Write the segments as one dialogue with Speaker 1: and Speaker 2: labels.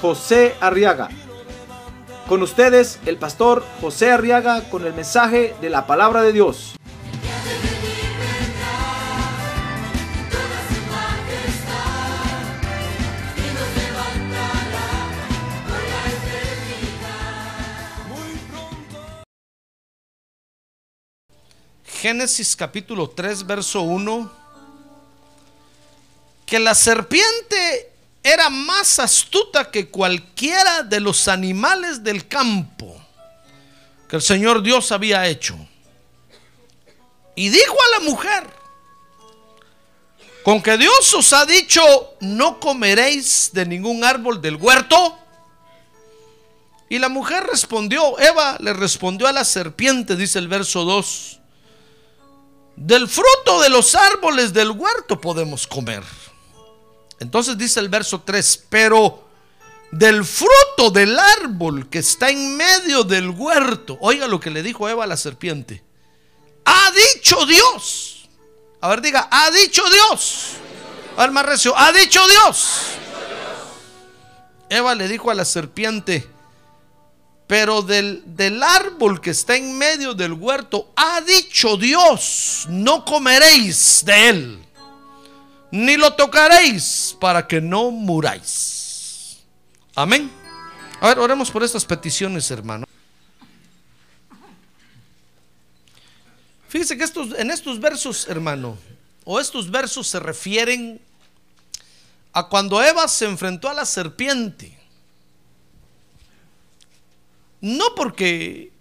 Speaker 1: José Arriaga. Con ustedes, el pastor José Arriaga con el mensaje de la palabra de Dios.
Speaker 2: Génesis capítulo 3, verso 1, que la serpiente era más astuta que cualquiera de los animales del campo que el Señor Dios había hecho. Y dijo a la mujer, con que Dios os ha dicho, no comeréis de ningún árbol del huerto. Y la mujer respondió, Eva le respondió a la serpiente, dice el verso 2, del fruto de los árboles del huerto podemos comer. Entonces dice el verso 3, pero del fruto del árbol que está en medio del huerto, oiga lo que le dijo Eva a la serpiente, ha dicho Dios. A ver, diga, ha dicho Dios. Al más recio, ha dicho Dios. Eva le dijo a la serpiente, pero del, del, árbol que está en medio del huerto, ha dicho Dios, no comeréis de él, ni lo tocaréis para que no muráis. Amén. A ver, oremos por estas peticiones, hermano. Fíjese que estos, en estos versos, hermano, o estos versos se refieren a cuando Eva se enfrentó a la serpiente. No porque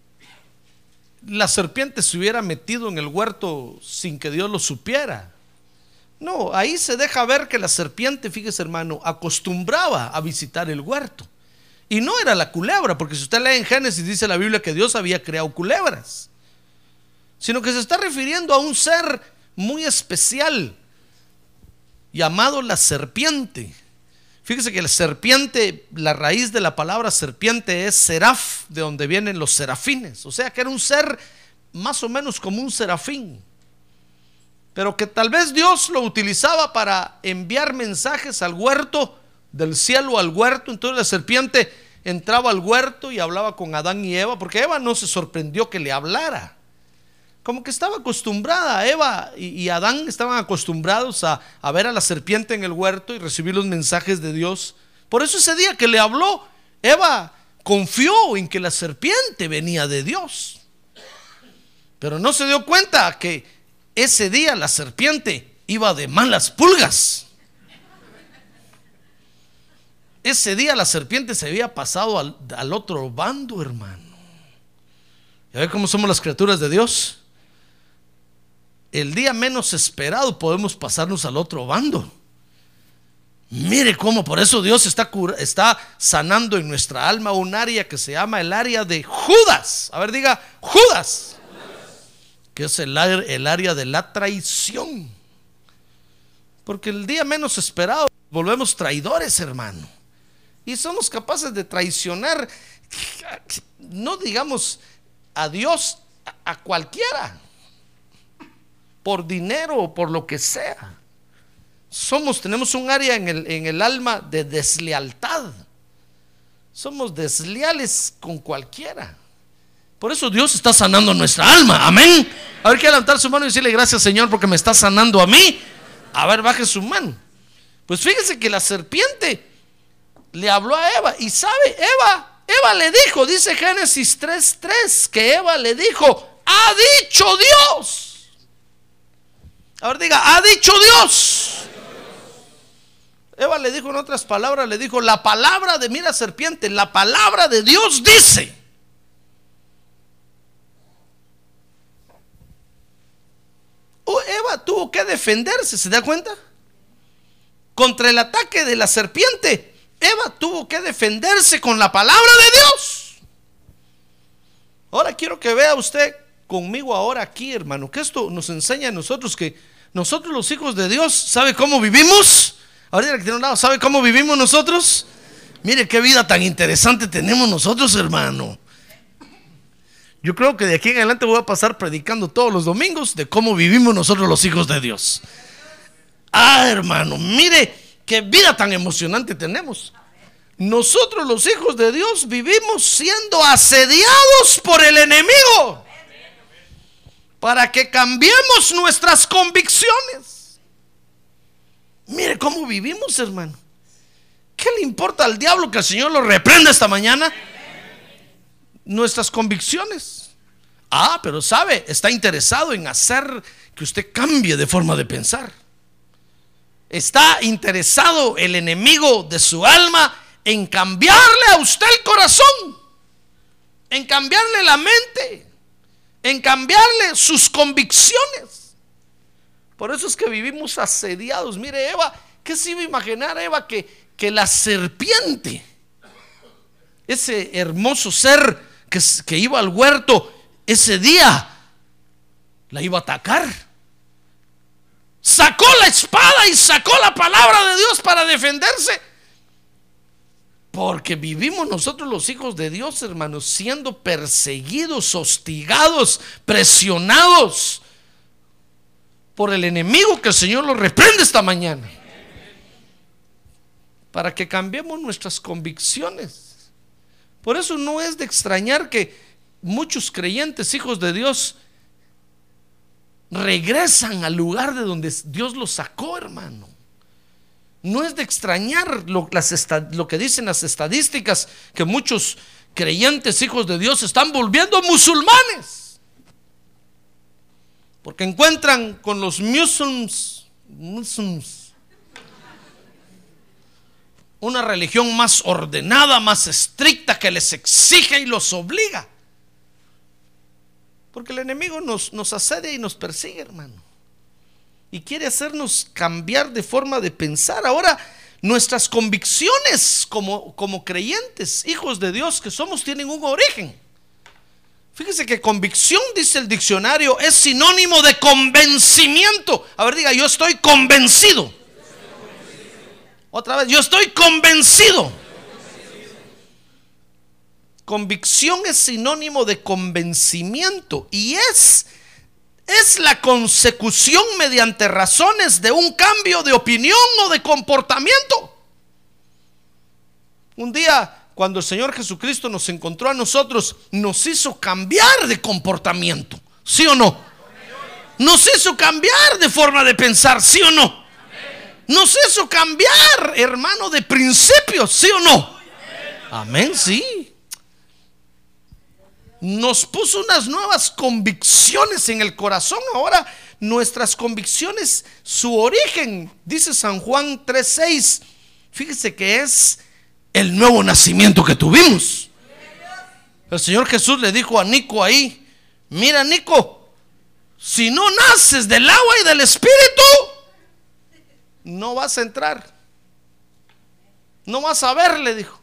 Speaker 2: la serpiente se hubiera metido en el huerto sin que Dios lo supiera. No, ahí se deja ver que la serpiente, fíjese hermano, acostumbraba a visitar el huerto. Y no era la culebra, porque si usted lee en Génesis dice la Biblia que Dios había creado culebras. Sino que se está refiriendo a un ser muy especial llamado la serpiente. Fíjese que la serpiente, la raíz de la palabra serpiente es seraf, de donde vienen los serafines. O sea que era un ser más o menos como un serafín. Pero que tal vez Dios lo utilizaba para enviar mensajes al huerto, del cielo al huerto. Entonces la serpiente entraba al huerto y hablaba con Adán y Eva, porque Eva no se sorprendió que le hablara como que estaba acostumbrada, Eva y, Adán estaban acostumbrados a, a, ver a la serpiente en el huerto y recibir los mensajes de Dios. Por eso ese día que le habló, Eva confió en que la serpiente venía de Dios. Pero no se dio cuenta que ese día la serpiente iba de malas pulgas. Ese día la serpiente se había pasado al, otro bando, hermano. ¿Ya ve cómo somos las criaturas de Dios? el día menos esperado podemos pasarnos al otro bando. Mire cómo por eso Dios está, está sanando en nuestra alma un área que se llama el área de Judas. A ver, diga, Judas. Que es el, el área de la traición. Porque el día menos esperado volvemos traidores, hermano. Y somos capaces de traicionar, no digamos a Dios, a cualquiera por dinero o por lo que sea. Somos, tenemos un área en el, en el alma de deslealtad. Somos desleales con cualquiera. Por eso Dios está sanando nuestra alma. Amén. A ver, que levantar su mano y decirle gracias Señor porque me está sanando a mí. A ver, baje su mano. Pues fíjese que la serpiente le habló a Eva y sabe, Eva, Eva le dijo, dice Génesis 3:3, que Eva le dijo, ha dicho Dios. Ahora diga, ha dicho Dios. Eva le dijo en otras palabras, le dijo, la palabra de, mira serpiente, la palabra de Dios dice. Eva tuvo que defenderse, ¿se da cuenta? Contra el ataque de la serpiente. Eva tuvo que defenderse con la palabra de Dios. Ahora quiero que vea usted conmigo ahora aquí, hermano, que esto nos enseña a nosotros que nosotros los hijos de Dios, ¿sabe cómo vivimos? Ahorita que tiene un lado, ¿sabe cómo vivimos nosotros? Mire qué vida tan interesante tenemos nosotros, hermano. Yo creo que de aquí en adelante voy a pasar predicando todos los domingos de cómo vivimos nosotros los hijos de Dios. Ah, hermano, mire qué vida tan emocionante tenemos. Nosotros los hijos de Dios vivimos siendo asediados por el enemigo para que cambiemos nuestras convicciones. Mire cómo vivimos, hermano. ¿Qué le importa al diablo que el Señor lo reprenda esta mañana? Nuestras convicciones. Ah, pero sabe, está interesado en hacer que usted cambie de forma de pensar. Está interesado el enemigo de su alma en cambiarle a usted el corazón, en cambiarle la mente, en cambiarle sus convicciones. Por eso es que vivimos asediados. Mire, Eva, ¿qué se iba a imaginar Eva que, que la serpiente, ese hermoso ser que, iba al huerto ese día, la iba a atacar? Sacó la espada y sacó la palabra de Dios para defenderse. Porque vivimos nosotros los hijos de Dios, hermanos, siendo perseguidos, hostigados, presionados por el enemigo que el Señor lo reprende esta mañana. Para que cambiemos nuestras convicciones. Por eso no es de extrañar que muchos creyentes, hijos de Dios, regresan al lugar de donde Dios los sacó, hermano. No es de extrañar lo, que dicen las estadísticas, que muchos creyentes, hijos de Dios, están volviendo musulmanes. Porque encuentran con los musulmanes una religión más ordenada, más estricta, que les exige y los obliga. Porque el enemigo nos, nos asedia y nos persigue, hermano. Y quiere hacernos cambiar de forma de pensar. Ahora, nuestras convicciones como, como creyentes, hijos de Dios que somos, tienen un origen. Fíjese que convicción, dice el diccionario, es sinónimo de convencimiento. A ver, diga, yo estoy convencido. Otra vez, yo estoy convencido. Convicción es sinónimo de convencimiento y es, es la consecución mediante razones de un cambio de opinión o de comportamiento. Un día, cuando el Señor Jesucristo nos encontró a nosotros, nos hizo cambiar de comportamiento, ¿sí o no? Nos hizo cambiar de forma de pensar, ¿sí o no? Nos hizo cambiar, hermano, de principios, ¿sí o no? Amén, sí nos puso unas nuevas convicciones en el corazón. Ahora nuestras convicciones, su origen, dice San Juan 3:6, fíjese que es el nuevo nacimiento que tuvimos. El Señor Jesús le dijo a Nico ahí, mira Nico, si no naces del agua y del espíritu, no vas a entrar. No vas a ver, le dijo.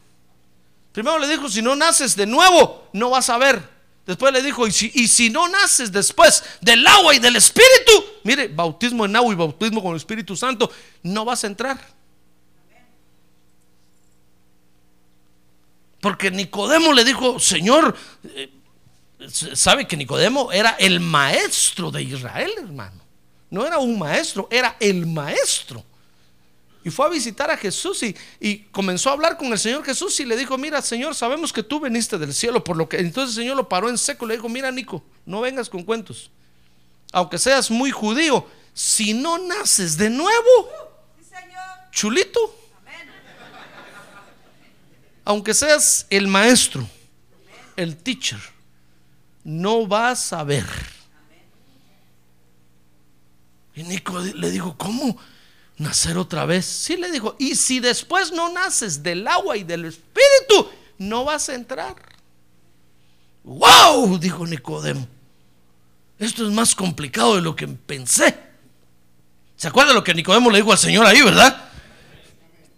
Speaker 2: Primero le dijo, si no naces de nuevo, no vas a ver. Después le dijo, y si, y si no naces después del agua y del Espíritu, mire, bautismo en agua y bautismo con el Espíritu Santo, no vas a entrar. Porque Nicodemo le dijo, Señor, eh, sabe que Nicodemo era el maestro de Israel, hermano. No era un maestro, era el maestro. Y fue a visitar a Jesús y, comenzó a hablar con el Señor Jesús y le dijo, mira Señor, sabemos que tú veniste del cielo, por lo que entonces el Señor lo paró en seco y le dijo, mira Nico, no vengas con cuentos. Aunque seas muy judío, si no naces de nuevo, chulito. Aunque seas el maestro, el teacher, no vas a ver. Y Nico le dijo, ¿cómo? Nacer otra vez. Sí le dijo, y si después no naces del agua y del espíritu, no vas a entrar. ¡Wow! Dijo Nicodemo. Esto es más complicado de lo que pensé. ¿Se acuerda lo que Nicodemo le dijo al Señor ahí, verdad?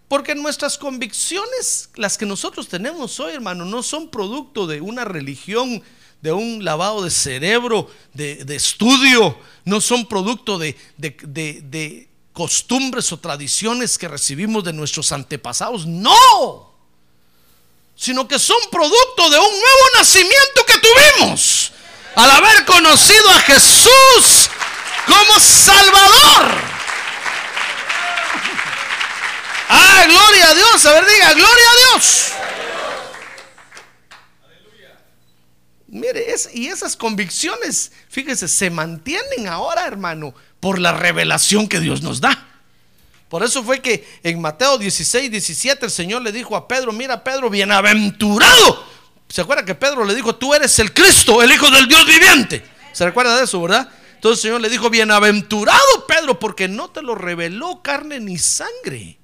Speaker 2: Porque nuestras convicciones, las que nosotros tenemos hoy, hermano, no son producto de una religión, de un lavado de cerebro, de, estudio, no son producto de costumbres o tradiciones que recibimos de nuestros antepasados. No, sino que son producto de un nuevo nacimiento que tuvimos al haber conocido a Jesús como Salvador. Ah, gloria a Dios. A ver, diga, gloria a Dios. Mire, y esas convicciones, fíjese, se mantienen ahora, hermano, por la revelación que Dios nos da. Por eso fue que en Mateo 16, 17 el Señor le dijo a Pedro, mira Pedro, bienaventurado. ¿Se acuerda que Pedro le dijo, tú eres el Cristo, el Hijo del Dios viviente? ¿Se recuerda de eso, verdad? Entonces el Señor le dijo, bienaventurado Pedro, porque no te lo reveló carne ni sangre.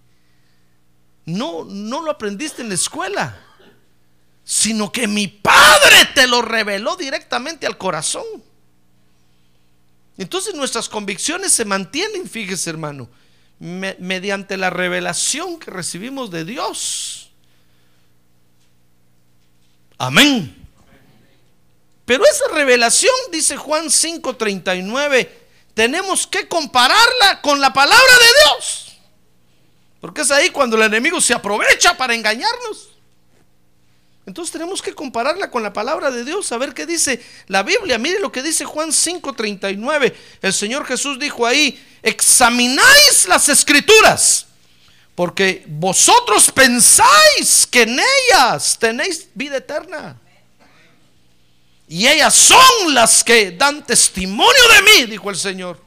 Speaker 2: No, no lo aprendiste en la escuela, sino que mi Padre te lo reveló directamente al corazón. Entonces nuestras convicciones se mantienen, fíjese hermano, me- mediante la revelación que recibimos de Dios. Amén. Pero esa revelación, dice Juan 5:39, tenemos que compararla con la palabra de Dios. Porque es ahí cuando el enemigo se aprovecha para engañarnos. Entonces tenemos que compararla con la palabra de Dios, a ver qué dice la Biblia. Mire lo que dice Juan 5:39. El Señor Jesús dijo ahí, examináis las escrituras, porque vosotros pensáis que en ellas tenéis vida eterna. Y ellas son las que dan testimonio de mí, dijo el Señor.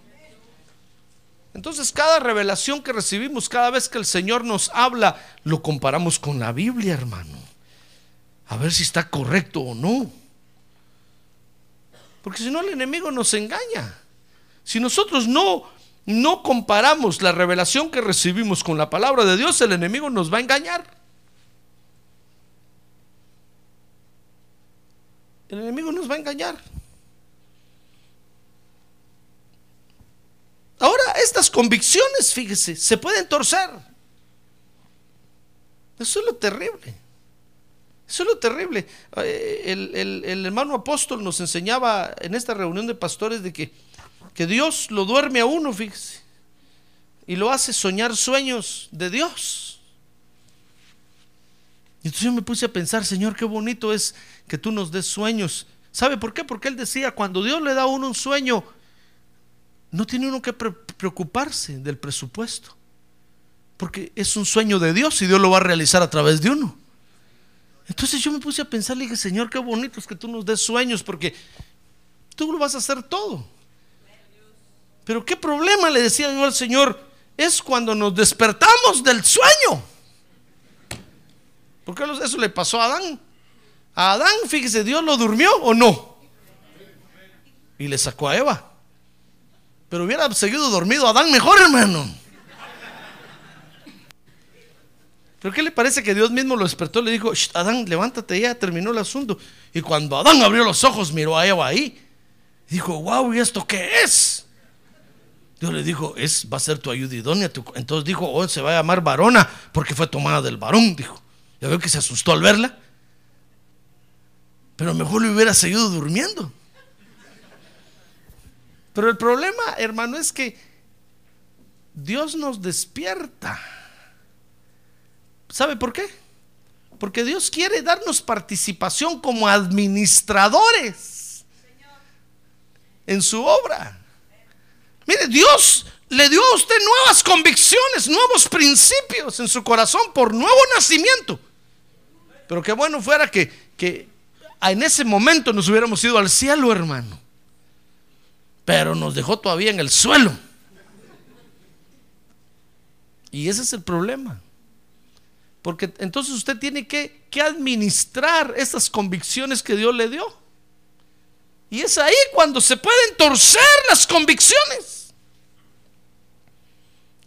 Speaker 2: Entonces cada revelación que recibimos, cada vez que el Señor nos habla, lo comparamos con la Biblia, hermano. A ver si está correcto o no. Porque si no el enemigo nos engaña. Si nosotros no no comparamos la revelación que recibimos con la palabra de Dios, el enemigo nos va a engañar. El enemigo nos va a engañar. Ahora, estas convicciones, fíjese, se pueden torcer. Eso es lo terrible. Eso es lo terrible. Eh, El, el- el hermano apóstol nos enseñaba en esta reunión de pastores de que, que Dios lo duerme a uno, fíjese, y lo hace soñar sueños de Dios. Y entonces yo me puse a pensar, Señor, qué bonito es que tú nos des sueños. ¿Sabe por qué? Porque Él decía, cuando Dios le da a uno un sueño, no tiene uno que pre- preocuparse del presupuesto. Porque es un sueño de Dios y Dios lo va a realizar a través de uno. Entonces yo me puse a pensar, le dije, Señor, qué bonito es que tú nos des sueños, porque tú lo vas a hacer todo. Pero qué problema, le decía yo al Señor, es cuando nos despertamos del sueño. Porque eso le pasó a Adán. A Adán, fíjese, Dios lo durmió o no. Y le sacó a Eva. Pero hubiera seguido dormido Adán mejor, hermano. ¿Pero qué le parece que Dios mismo lo despertó? Le dijo, "Shh, Adán, levántate, ya terminó el asunto. Y cuando Adán abrió los ojos, miró a Eva ahí. Dijo, wow, ¿y esto qué es? Dios le dijo, es, va a ser tu ayuda idónea. tu-". Entonces dijo, oh, se va a llamar varona porque fue tomada del varón, dijo. Ya veo que se asustó al verla. Pero mejor le hubiera seguido durmiendo. Pero el problema, hermano, es que Dios nos despierta. ¿Sabe por qué? Porque Dios quiere darnos participación como administradores en su obra. Mire, Dios le dio a usted nuevas convicciones, nuevos principios en su corazón por nuevo nacimiento. Pero qué bueno fuera que, que en ese momento nos hubiéramos ido al cielo, hermano. Pero nos dejó todavía en el suelo. Y ese es el problema. Porque entonces usted tiene que, que administrar esas convicciones que Dios le dio. Y es ahí cuando se pueden torcer las convicciones.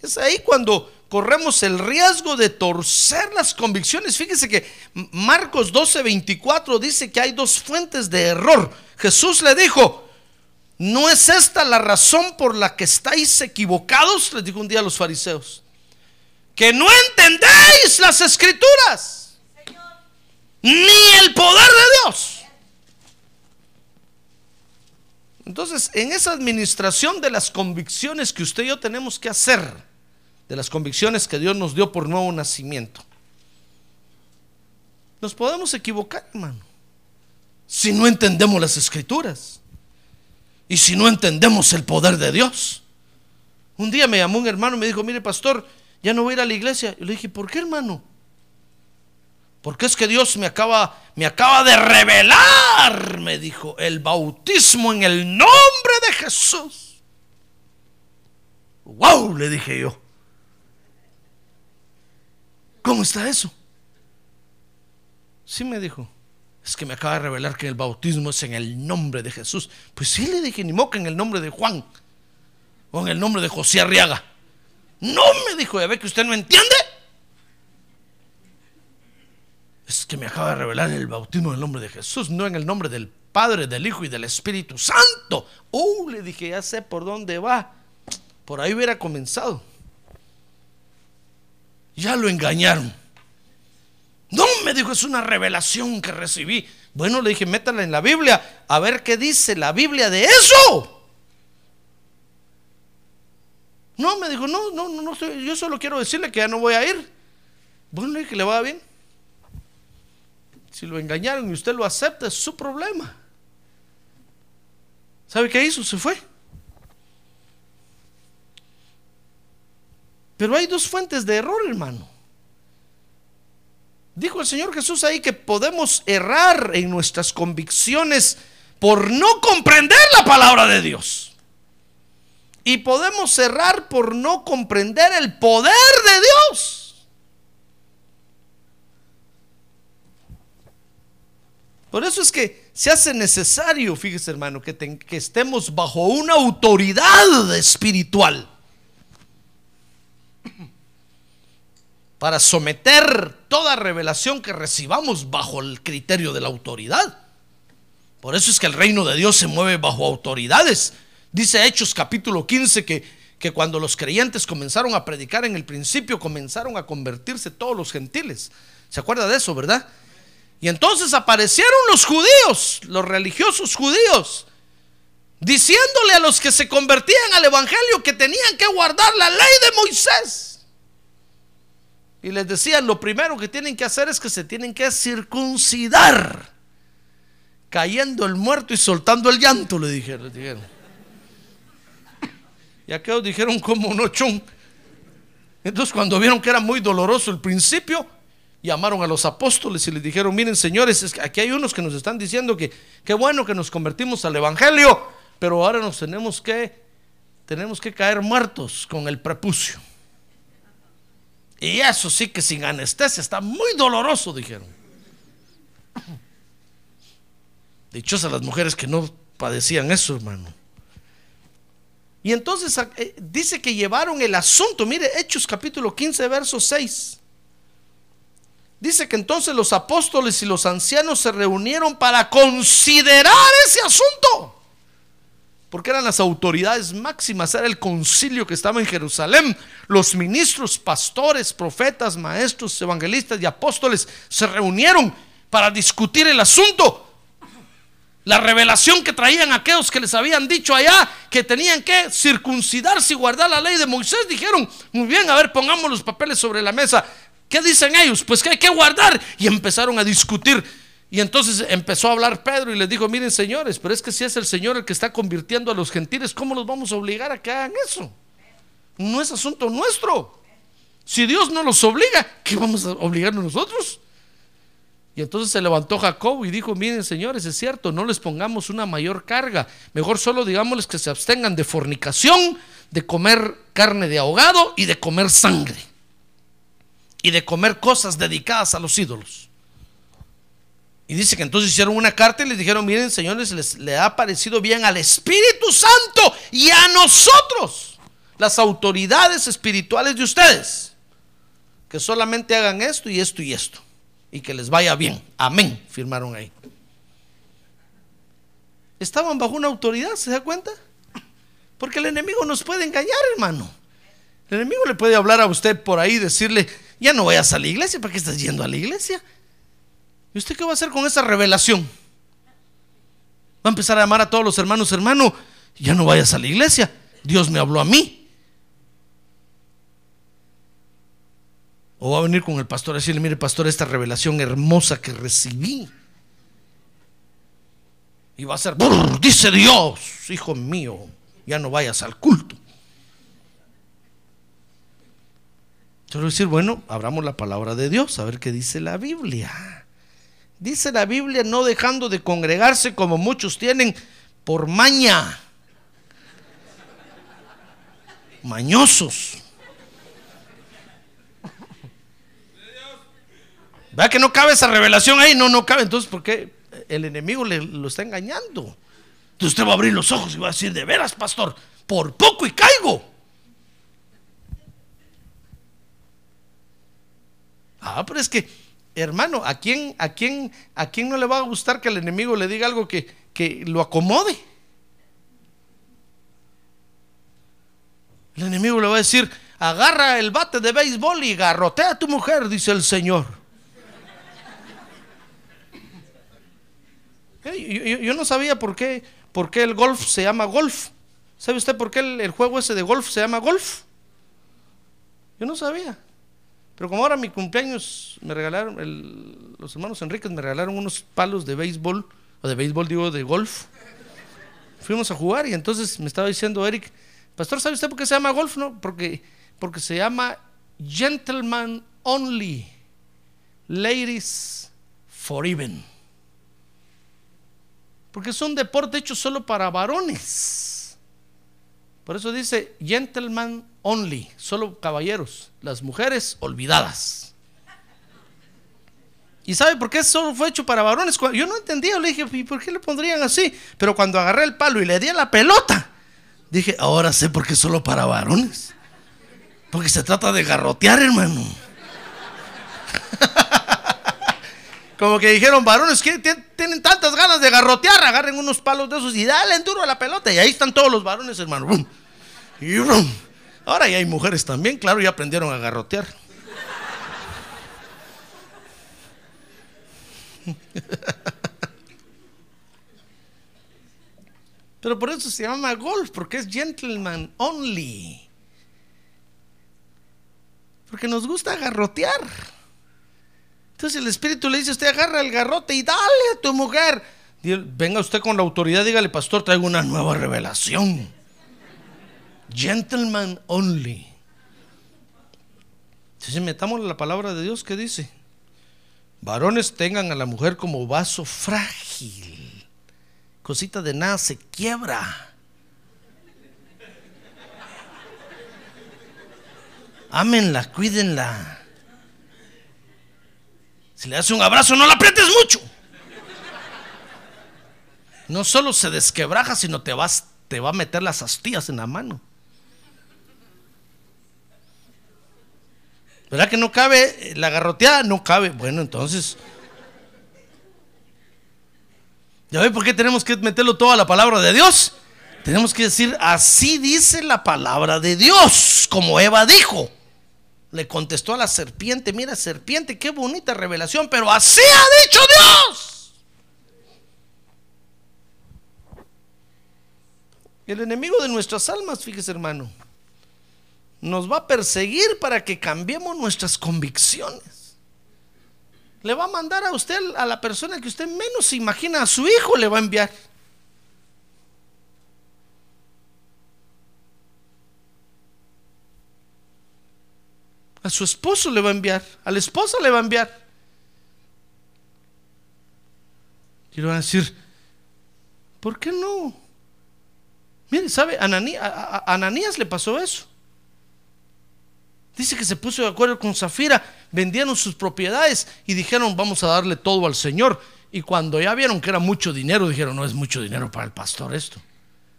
Speaker 2: Es ahí cuando corremos el riesgo de torcer las convicciones. Fíjese que Marcos 12, 24 dice que hay dos fuentes de error. Jesús le dijo, ¿no es esta la razón por la que estáis equivocados? Les dijo un día a los fariseos que no entendéis las escrituras, ni el poder de Dios. Entonces, en esa administración de las convicciones que usted y yo tenemos que hacer, de las convicciones que Dios nos dio por nuevo nacimiento, nos podemos equivocar, hermano, si no entendemos las escrituras y si no entendemos el poder de Dios. Un día me llamó un hermano y me dijo, mire pastor, ya no voy a ir a la iglesia. Y le dije, ¿por qué hermano? Porque es que Dios me acaba, me acaba de revelar, me dijo, el bautismo en el nombre de Jesús. ¡Wow! Le dije yo. ¿Cómo está eso? Sí me dijo. Es que me acaba de revelar que el bautismo es en el nombre de Jesús. Pues sí le dije, ni moca en el nombre de Juan. O en el nombre de José Arriaga. No me dijo, ya ve que usted no entiende. Es que me acaba de revelar el bautismo en el nombre de Jesús, no en el nombre del Padre, del Hijo y del Espíritu Santo. Uh, le dije, ya sé por dónde va. Por ahí hubiera comenzado. Ya lo engañaron. No, me dijo, es una revelación que recibí. Bueno, le dije, métala en la Biblia, a ver qué dice la Biblia de eso. No, me dijo, no, no, no, no yo solo quiero decirle que ya no voy a ir. Bueno, dije, le va bien. Si lo engañaron y usted lo acepta, es su problema. ¿Sabe qué hizo? Se fue. Pero hay dos fuentes de error, hermano. Dijo el Señor Jesús ahí que podemos errar en nuestras convicciones por no comprender la palabra de Dios. Y podemos errar por no comprender el poder de Dios. Por eso es que se hace necesario, fíjese hermano, que, que estemos bajo una autoridad espiritual. Para someter toda revelación que recibamos bajo el criterio de la autoridad. Por eso es que el reino de Dios se mueve bajo autoridades Dice Hechos capítulo 15 que, que cuando los creyentes comenzaron a predicar en el principio, comenzaron a convertirse todos los gentiles. ¿Se acuerda de eso, verdad? Y entonces aparecieron los judíos, los religiosos judíos, diciéndole a los que se convertían al Evangelio que tenían que guardar la ley de Moisés. Y les decían, lo primero que tienen que hacer es que se tienen que circuncidar, cayendo el muerto y soltando el llanto, le dijeron. Y aquellos dijeron como no chun. Entonces cuando vieron que era muy doloroso el principio, llamaron a los apóstoles y les dijeron, miren señores, aquí hay unos que nos están diciendo que qué bueno que nos convertimos al Evangelio, pero ahora nos tenemos que, tenemos que caer muertos con el prepucio. Y eso sí que sin anestesia está muy doloroso, dijeron. Dichosas las mujeres que no padecían eso, hermano. Y entonces eh, dice que llevaron el asunto, mire, Hechos capítulo 15, verso 6. Dice que entonces los apóstoles y los ancianos se reunieron para considerar ese asunto. Porque eran las autoridades máximas, era el concilio que estaba en Jerusalén. Los ministros, pastores, profetas, maestros, evangelistas y apóstoles se reunieron para discutir el asunto la revelación que traían aquellos que les habían dicho allá que tenían que circuncidarse y guardar la ley de Moisés, dijeron, muy bien, a ver, pongamos los papeles sobre la mesa. ¿Qué dicen ellos? Pues que hay que guardar. Y empezaron a discutir. Y entonces empezó a hablar Pedro y les dijo, miren señores, pero es que si es el Señor el que está convirtiendo a los gentiles, ¿cómo los vamos a obligar a que hagan eso? No es asunto nuestro. Si Dios no los obliga, ¿qué vamos a obligarnos nosotros? Y entonces se levantó Jacob y dijo, miren señores, es cierto, no les pongamos una mayor carga, mejor solo digámosles que se abstengan de fornicación, de comer carne de ahogado y de comer sangre. Y de comer cosas dedicadas a los ídolos. Y dice que entonces hicieron una carta y les dijeron, miren señores, les, le ha parecido bien al Espíritu Santo y a nosotros, las autoridades espirituales de ustedes, que solamente hagan esto y esto y esto y que les vaya bien. Amén, firmaron ahí. Estaban bajo una autoridad, ¿se da cuenta? Porque el enemigo nos puede engañar, hermano. El enemigo le puede hablar a usted por ahí y decirle, ya no vayas a la iglesia, ¿para qué estás yendo a la iglesia? ¿Y usted qué va a hacer con esa revelación? Va a empezar a llamar a todos los hermanos, hermano, ya no vayas a la iglesia. Dios me habló a mí. O va a venir con el pastor a decirle, mire pastor, esta revelación hermosa que recibí. Y va a ser, dice Dios, hijo mío, ya no vayas al culto. Yo voy a decir, bueno, abramos la palabra de Dios, a ver qué dice la Biblia. Dice la Biblia, no dejando de congregarse como muchos tienen por maña. Mañosos. ¿Vea que no cabe esa revelación ahí? No, no cabe. Entonces, ¿por qué el enemigo le, lo está engañando? Entonces usted va a abrir los ojos y va a decir, de veras, pastor, por poco y caigo. Ah, pero es que, hermano, ¿a quién, a quién, a quién no le va a gustar que el enemigo le diga algo que, que lo acomode? El enemigo le va a decir, agarra el bate de béisbol y garrotea a tu mujer, dice el Señor. Yo, yo- no sabía por qué, por qué el golf se llama golf. ¿Sabe usted por qué el, juego ese de golf se llama golf? Yo no sabía. Pero como ahora mi cumpleaños me regalaron, los hermanos Enríquez me regalaron unos palos de béisbol, o de béisbol digo, de golf. Fuimos a jugar y entonces me estaba diciendo Eric, Pastor, ¿sabe usted por qué se llama golf? No, porque, porque se llama Gentleman Only, Ladies for Even. Porque es un deporte hecho solo para varones. Por eso dice gentleman only, solo caballeros, las mujeres olvidadas. ¿Y sabe por qué solo fue hecho para varones? Yo no entendía, le dije, ¿y por qué le pondrían así? Pero cuando agarré el palo y le di a la pelota, dije, ahora sé por qué solo para varones. Porque se trata de garrotear, hermano. Como que dijeron, varones que tien- tienen tantas ganas de garrotear, agarren unos palos de esos y dale duro a la pelota. Y ahí están todos los varones, hermano. Y rum. Ahora ya hay mujeres también, claro, ya aprendieron a garrotear. Pero por eso se llama golf, porque es gentleman only. Porque nos gusta garrotear. Entonces el Espíritu le dice, usted agarra el garrote y dale a tu mujer. Venga usted con la autoridad, dígale, pastor, traigo una nueva revelación. Gentleman only. Entonces metamos la palabra de Dios que dice, varones tengan a la mujer como vaso frágil. Cosita de nada se quiebra. Ámenla, cuídenla. Si le das un abrazo, no la aprietes mucho. No solo se desquebraja, sino te vas, te va a meter las astillas en la mano. ¿Verdad que no cabe la garroteada? No cabe. Bueno, entonces. ¿Ya ve por qué tenemos que meterlo todo a la palabra de Dios? Tenemos que decir, así dice la palabra de Dios, como Eva dijo. Le contestó a la serpiente, mira serpiente, qué bonita revelación, pero así ha dicho Dios. El enemigo de nuestras almas, fíjese hermano, nos va a perseguir para que cambiemos nuestras convicciones. Le va a mandar a usted, a la persona que usted menos se imagina, a su hijo le va a enviar. A su esposo le va a enviar, a la esposa le va a enviar. Y le van a decir, ¿por qué no? Mire, ¿sabe? Ananí- a, a- a Ananías le pasó eso. Dice que se puso de acuerdo con Zafira, vendieron sus propiedades y dijeron, vamos a darle todo al Señor. Y cuando ya vieron que era mucho dinero, dijeron, no es mucho dinero para el pastor esto.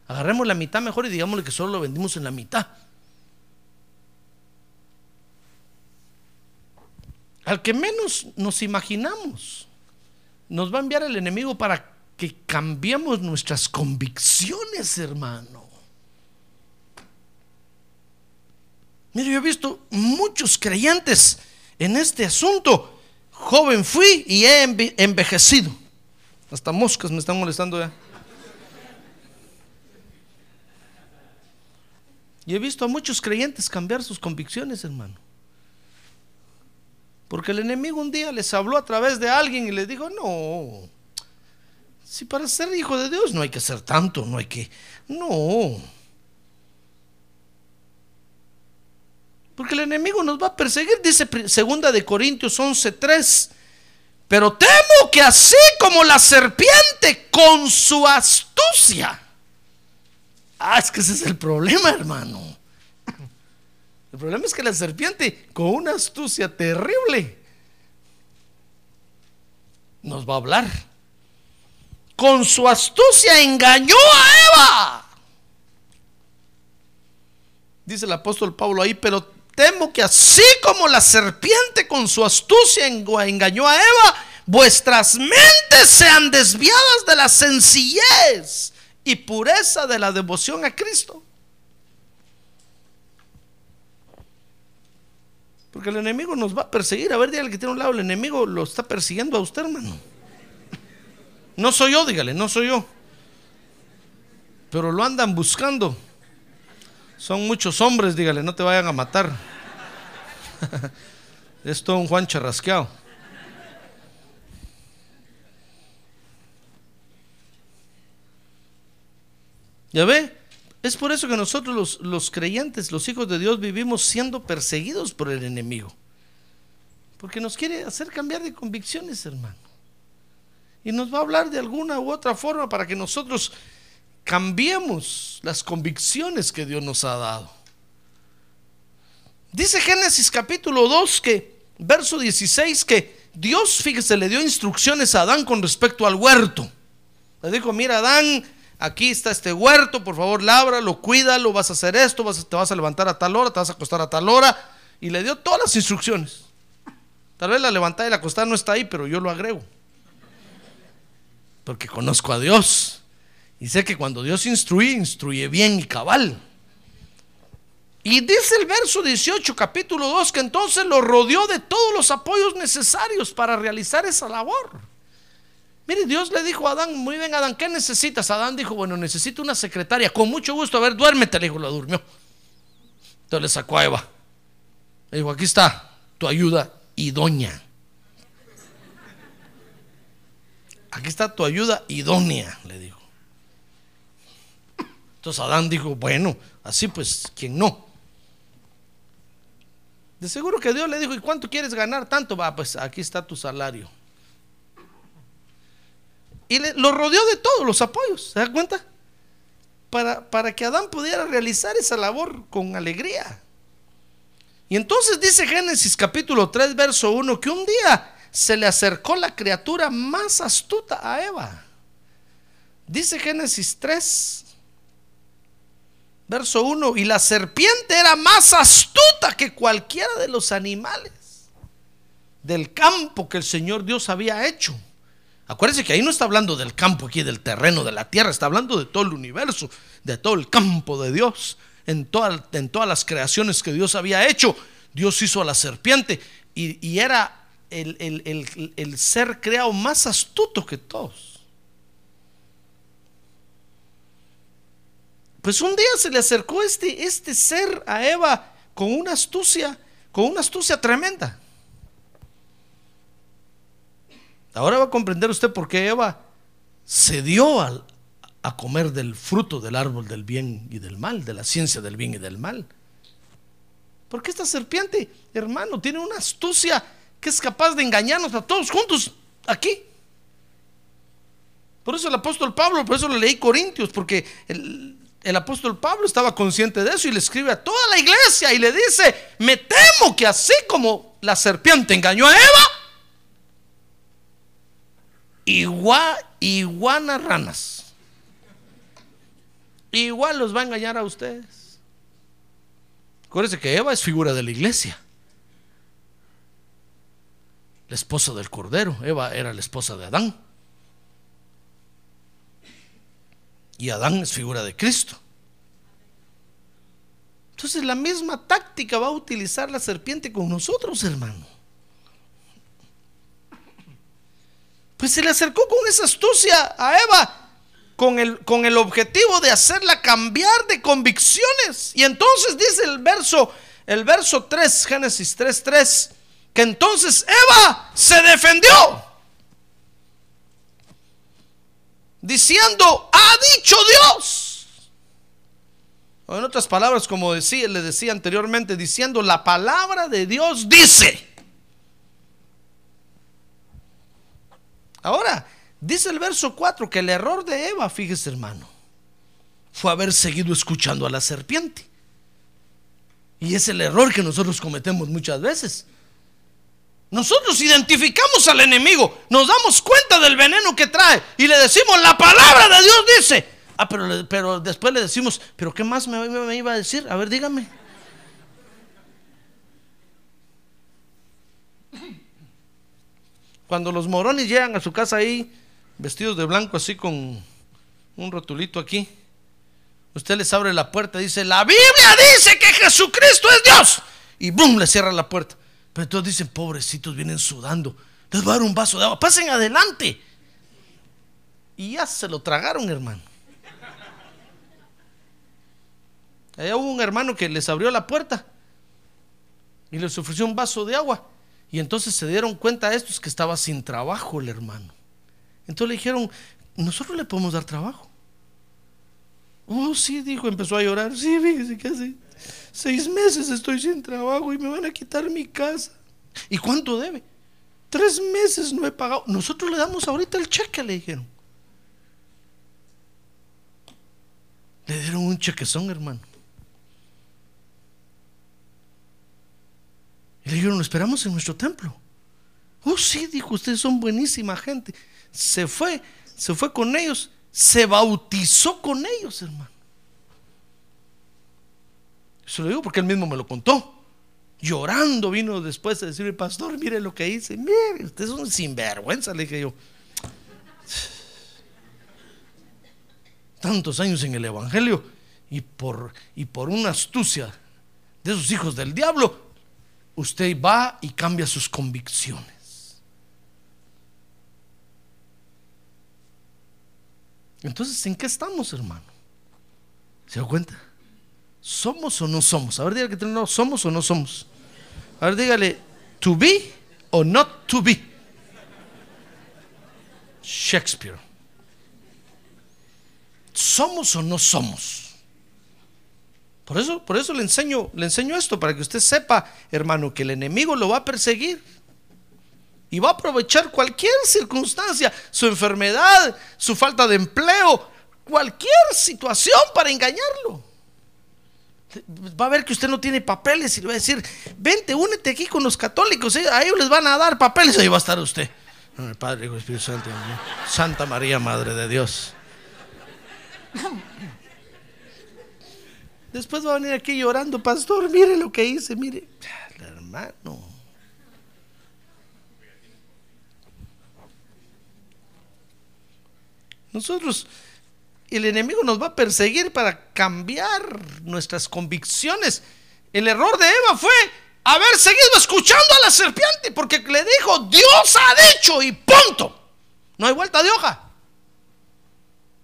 Speaker 2: Agarremos la mitad mejor y digámosle que solo lo vendimos en la mitad. Al que menos nos imaginamos, nos va a enviar el enemigo para que cambiemos nuestras convicciones, hermano. Mire, yo he visto muchos creyentes en este asunto. Joven fui y he enve- envejecido. Hasta moscas me están molestando ya. Y he visto a muchos creyentes cambiar sus convicciones, hermano. Porque el enemigo un día les habló a través de alguien y les dijo, no, si para ser hijo de Dios no hay que ser tanto, no hay que, no. Porque el enemigo nos va a perseguir, dice segunda de Corintios 11:3. Pero temo que así como la serpiente con su astucia. Ah, es que ese es el problema, hermano. El problema es que la serpiente, con una astucia terrible, nos va a hablar. Con su astucia engañó a Eva. Dice el apóstol Pablo ahí, pero temo que así como la serpiente con su astucia engañó a Eva, vuestras mentes sean desviadas de la sencillez y pureza de la devoción a Cristo. Porque el enemigo nos va a perseguir. A ver, dígale que tiene un lado, el enemigo lo está persiguiendo a usted, hermano. No soy yo, dígale, no soy yo. Pero lo andan buscando. Son muchos hombres, dígale, no te vayan a matar. es todo un Juan charrasqueado. ¿Ya ve? Es por eso que nosotros los, los creyentes, los hijos de Dios, vivimos siendo perseguidos por el enemigo. Porque nos quiere hacer cambiar de convicciones, hermano. Y nos va a hablar de alguna u otra forma para que nosotros cambiemos las convicciones que Dios nos ha dado. Dice Génesis capítulo 2 que, verso 16, que Dios, fíjese, le dio instrucciones a Adán con respecto al huerto. Le dijo, mira Adán, aquí está este huerto, por favor lábralo, cuídalo, vas a hacer esto, vas a- te vas a levantar a tal hora, te vas a acostar a tal hora. Y le dio todas las instrucciones. Tal vez la levantada y la acostada no está ahí, pero yo lo agrego. Porque conozco a Dios. Y sé que cuando Dios instruye, instruye bien y cabal. Y dice el verso 18, capítulo 2, que entonces lo rodeó de todos los apoyos necesarios para realizar esa labor. Mire, Dios le dijo a Adán, muy bien Adán, ¿qué necesitas? Adán dijo, bueno, necesito una secretaria, con mucho gusto, a ver, duérmete, le dijo, lo durmió. Entonces le sacó a Eva. Le dijo, aquí está tu ayuda idónea. Aquí está tu ayuda idónea, le dijo. Entonces Adán dijo, bueno, así pues, ¿quién no? De seguro que Dios le dijo, ¿y cuánto quieres ganar? Tanto, va, pues aquí está tu salario. Y lo rodeó de todos los apoyos, ¿se da cuenta? Para, para que Adán pudiera realizar esa labor con alegría. Y entonces dice Génesis capítulo 3, verso 1, que un día se le acercó la criatura más astuta a Eva. Dice Génesis 3, verso 1, y la serpiente era más astuta que cualquiera de los animales del campo que el Señor Dios había hecho. Acuérdense que ahí no está hablando del campo aquí, del terreno, de la tierra, está hablando de todo el universo, de todo el campo de Dios, en, toda- todas las creaciones que Dios había hecho. Dios hizo a la serpiente y, era el- el ser creado más astuto que todos. Pues un día se le acercó este, este ser a Eva con una astucia, con una astucia tremenda. Ahora va a comprender usted por qué Eva cedió al- a comer del fruto del árbol del bien y del mal, de la ciencia del bien y del mal. Porque esta serpiente, hermano, tiene una astucia que es capaz de engañarnos a todos juntos aquí. Por eso el apóstol Pablo, por eso le leí Corintios, porque el, el apóstol Pablo estaba consciente de eso y le escribe a toda la iglesia y le dice, me temo que así como la serpiente engañó a Eva, igual, iguanas ranas. Igual los va a engañar a ustedes. Acuérdense que Eva es figura de la iglesia. La esposa del Cordero. Eva era la esposa de Adán. Y Adán es figura de Cristo. Entonces la misma táctica va a utilizar la serpiente con nosotros, hermano. Pues se le acercó con esa astucia a Eva, con el, con el objetivo de hacerla cambiar de convicciones. Y entonces dice el verso, el verso 3, Génesis 3, 3, que entonces Eva se defendió. Diciendo, ha dicho Dios. O en otras palabras, como decía, le decía anteriormente, diciendo, la palabra de Dios dice. Ahora, dice el verso 4 que el error de Eva, fíjese hermano, fue haber seguido escuchando a la serpiente. Y es el error que nosotros cometemos muchas veces. Nosotros identificamos al enemigo, nos damos cuenta del veneno que trae y le decimos, la palabra de Dios dice, Ah, pero, pero después le decimos, ¿pero qué más me, me iba a decir? A ver, dígame. Cuando los morones llegan a su casa ahí, vestidos de blanco, así con un rotulito aquí, usted les abre la puerta y dice, la Biblia dice que Jesucristo es Dios. Y ¡boom! le cierra la puerta. Pero todos dicen, pobrecitos, vienen sudando. Les voy a dar un vaso de agua. Pasen adelante. Y ya se lo tragaron, hermano. Allá hubo un hermano que les abrió la puerta y les ofreció un vaso de agua. Y entonces se dieron cuenta a estos que estaba sin trabajo el hermano. Entonces le dijeron, nosotros le podemos dar trabajo. Oh, sí, dijo, empezó a llorar. Sí, fíjese que hace seis meses estoy sin trabajo y me van a quitar mi casa. ¿Y cuánto debe? Tres meses no he pagado. Nosotros le damos ahorita el cheque, le dijeron. Le dieron un chequezón, hermano. Le dijeron, lo esperamos en nuestro templo. Oh, sí, dijo, ustedes son buenísima gente. Se fue, se fue con ellos, se bautizó con ellos, hermano. Eso lo digo porque él mismo me lo contó. Llorando vino después a decirme, pastor, mire lo que hice. Mire, usted es un sinvergüenza, le dije yo. Tantos años en el Evangelio y por, y por una astucia de esos hijos del diablo, usted va y cambia sus convicciones. Entonces, ¿en qué estamos, hermano? ¿Se da cuenta? ¿Somos o no somos? A ver, dígale que no, ¿somos o no somos? A ver, dígale, ¿to be o not to be? Shakespeare. ¿Somos o no somos? Por eso, por eso le enseño, le enseño esto, para que usted sepa, hermano, que el enemigo lo va a perseguir. Y va a aprovechar cualquier circunstancia, su enfermedad, su falta de empleo, cualquier situación para engañarlo. Va a ver que usted no tiene papeles y le va a decir, vente, únete aquí con los católicos, ¿eh? a ellos les van a dar papeles, ahí va a estar usted. Padre, Hijo, Espíritu Santo, Santa María, Madre de Dios. Después va a venir aquí llorando, pastor, mire lo que hice, mire. Hermano. Nosotros, el enemigo nos va a perseguir para cambiar nuestras convicciones. El error de Eva fue haber seguido escuchando a la serpiente, porque le dijo, Dios ha dicho y punto. No hay vuelta de hoja.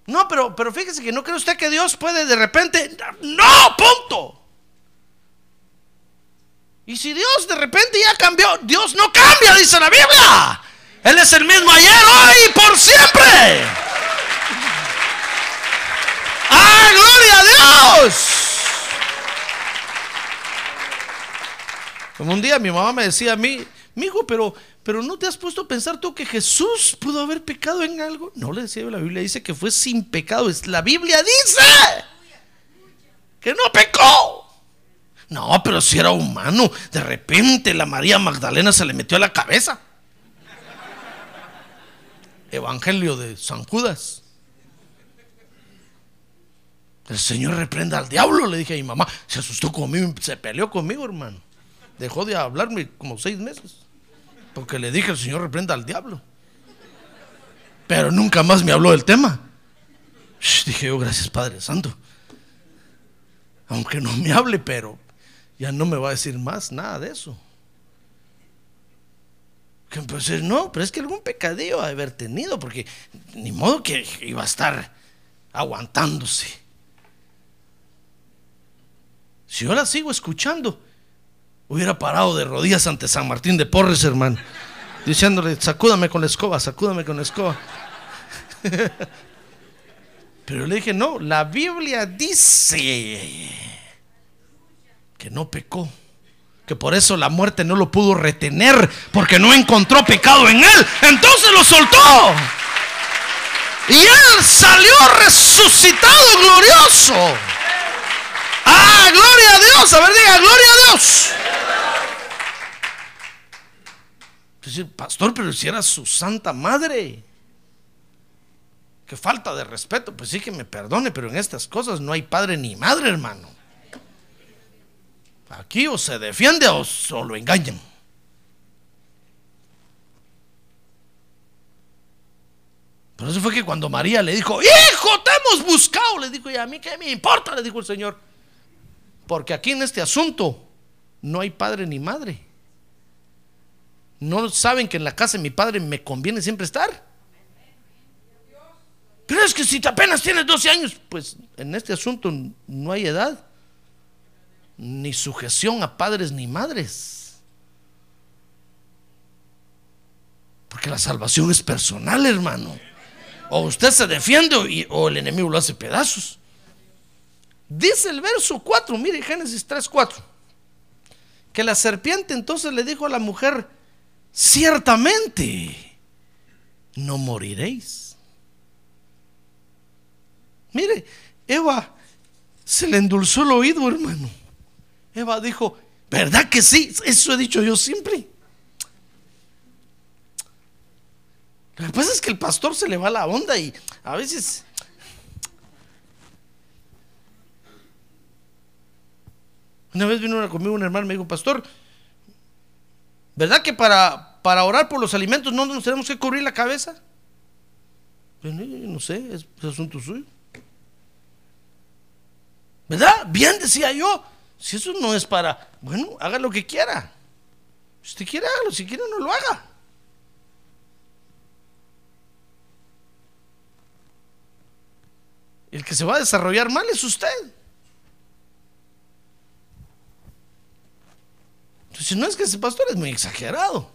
Speaker 2: No, pero, pero fíjese que no cree usted que Dios puede de repente. No, punto. Y si Dios de repente ya cambió, Dios no cambia, dice la Biblia. Él es el mismo ayer, hoy y por siempre. ¡Ah, gloria a Dios! Como un día mi mamá me decía a mí, mi hijo, pero pero ¿no te has puesto a pensar tú que Jesús pudo haber pecado en algo? No le decía, la Biblia dice que fue sin pecado. La Biblia dice que no pecó. No, pero si era humano, de repente la María Magdalena se le metió a la cabeza. Evangelio de San Judas. El Señor reprenda al diablo, le dije a mi mamá. Se asustó conmigo, se peleó conmigo, hermano. Dejó de hablarme como seis meses. Porque le dije al Señor reprenda al diablo. Pero nunca más me habló del tema. dije yo, gracias Padre Santo. aunque no me hable, pero ya no me va a decir más nada de eso. Que empecé, no, pero es que algún pecadillo ha de haber tenido, porque ni modo que iba a estar aguantándose. Si yo la sigo escuchando, hubiera parado de rodillas ante San Martín de Porres, hermano, diciéndole, sacúdame con la escoba, sacúdame con la escoba. Pero le dije, no, la Biblia dice que no pecó, que por eso la muerte no lo pudo retener, porque no encontró pecado en él. Entonces lo soltó. Y él salió resucitado, glorioso. Ah, gloria a Dios. A ver, diga, gloria a Dios. Entonces, pastor, pero si era su santa madre. Qué falta de respeto. Pues sí que me perdone, pero en estas cosas no hay padre ni madre, hermano. Aquí o se defiende o, o lo engañan. Por eso fue que cuando María le dijo, hijo, te hemos buscado, le dijo, y a mí qué me importa, le dijo el Señor. Porque aquí en este asunto no hay padre ni madre. No saben que en la casa de mi padre me conviene siempre estar. Pero es que si apenas tienes 12 años, pues en este asunto no hay edad, ni sujeción a padres ni madres. Porque la salvación es personal, hermano. O usted se defiende o, el enemigo lo hace pedazos. Dice el verso 4, mire Génesis 3, 4, que la serpiente entonces le dijo a la mujer, ciertamente no moriréis. Mire, Eva se le endulzó el oído, hermano. Eva dijo, ¿verdad que sí? Eso he dicho yo siempre. Lo que pasa es que el pastor se le va la onda y a veces... Una vez vino conmigo un hermano y me dijo, pastor, ¿verdad que para, para orar por los alimentos no nos tenemos que cubrir la cabeza? Pues, no sé, es, asunto suyo. ¿Verdad? Bien decía yo. Si eso no es para, bueno, haga lo que quiera. Si usted quiere, hágalo. Si quiere, no lo haga. El que se va a desarrollar mal es usted. Entonces, no es que ese pastor es muy exagerado.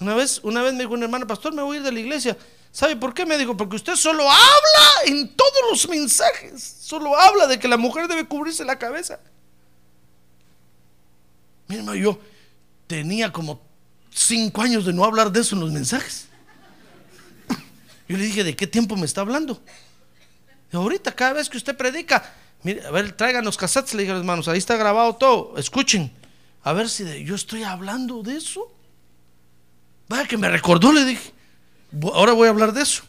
Speaker 2: Una vez, una vez me dijo un hermano, pastor, me voy a ir de la iglesia. ¿Sabe por qué? Me dijo, porque usted solo habla en todos los mensajes. Solo habla de que la mujer debe cubrirse la cabeza. Mira, yo tenía como cinco años de no hablar de eso en los mensajes. Yo le dije, ¿de qué tiempo me está hablando? ahorita, cada vez que usted predica, mire, a ver, traigan los cassettes, le dije a los hermanos, ahí está grabado todo, escuchen, a ver si yo estoy hablando de eso. Vaya que me recordó, le dije, ahora voy a hablar de eso.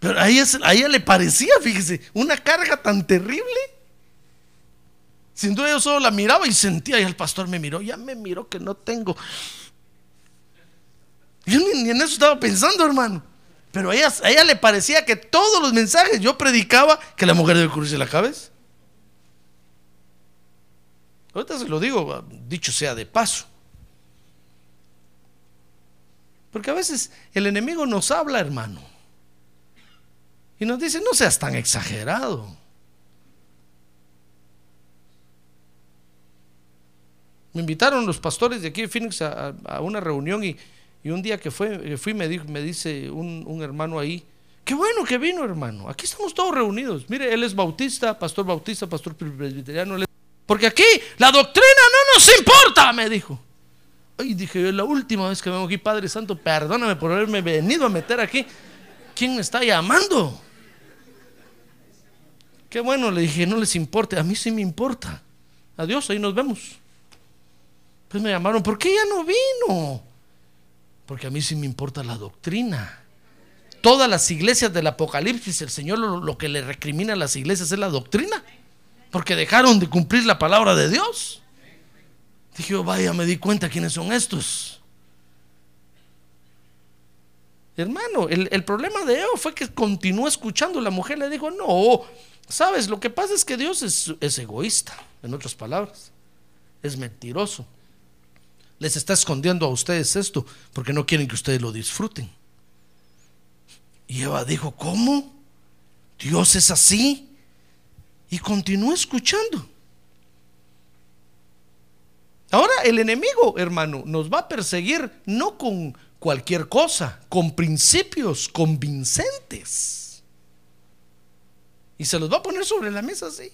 Speaker 2: Pero a ella, a ella le parecía, fíjese, una carga tan terrible. Sin duda yo solo la miraba y sentía, y el pastor me miró, ya me miró que no tengo. Yo ni en eso estaba pensando, hermano. Pero a ella, a ella le parecía que todos los mensajes yo predicaba que la mujer debe cubrirse la cabeza. Ahorita se lo digo, dicho sea de paso. Porque a veces el enemigo nos habla, hermano. Y nos dice, no seas tan exagerado. Me invitaron los pastores de aquí de Phoenix a, una reunión y un día que fue, fui, me, me dice un, hermano ahí, qué bueno que vino, hermano. Aquí estamos todos reunidos. Mire, él es bautista, pastor bautista, pastor presbiteriano. Porque aquí la doctrina no nos importa, me dijo. Y dije, yo la última vez que vengo aquí, Padre Santo, perdóname por haberme venido a meter aquí. ¿Quién me está llamando? Qué bueno, le dije, no les importe, a mí sí me importa. Adiós, ahí nos vemos. Pues me llamaron, ¿por qué ya no vino? Porque a mí sí me importa la doctrina. Todas las iglesias del Apocalipsis, el Señor lo, que le recrimina a las iglesias es la doctrina. Porque dejaron de cumplir la palabra de Dios. Dije, vaya, me di cuenta quiénes son estos. Hermano, el, el problema de Eva fue que continuó escuchando. La mujer le dijo, no, sabes, lo que pasa es que Dios es, es egoísta, en otras palabras. Es mentiroso. Les está escondiendo a ustedes esto porque no quieren que ustedes lo disfruten. Y Eva dijo, ¿cómo? Dios es así. Y continuó escuchando. Ahora el enemigo, hermano, nos va a perseguir no con cualquier cosa, con principios convincentes. Y se los va a poner sobre la mesa así.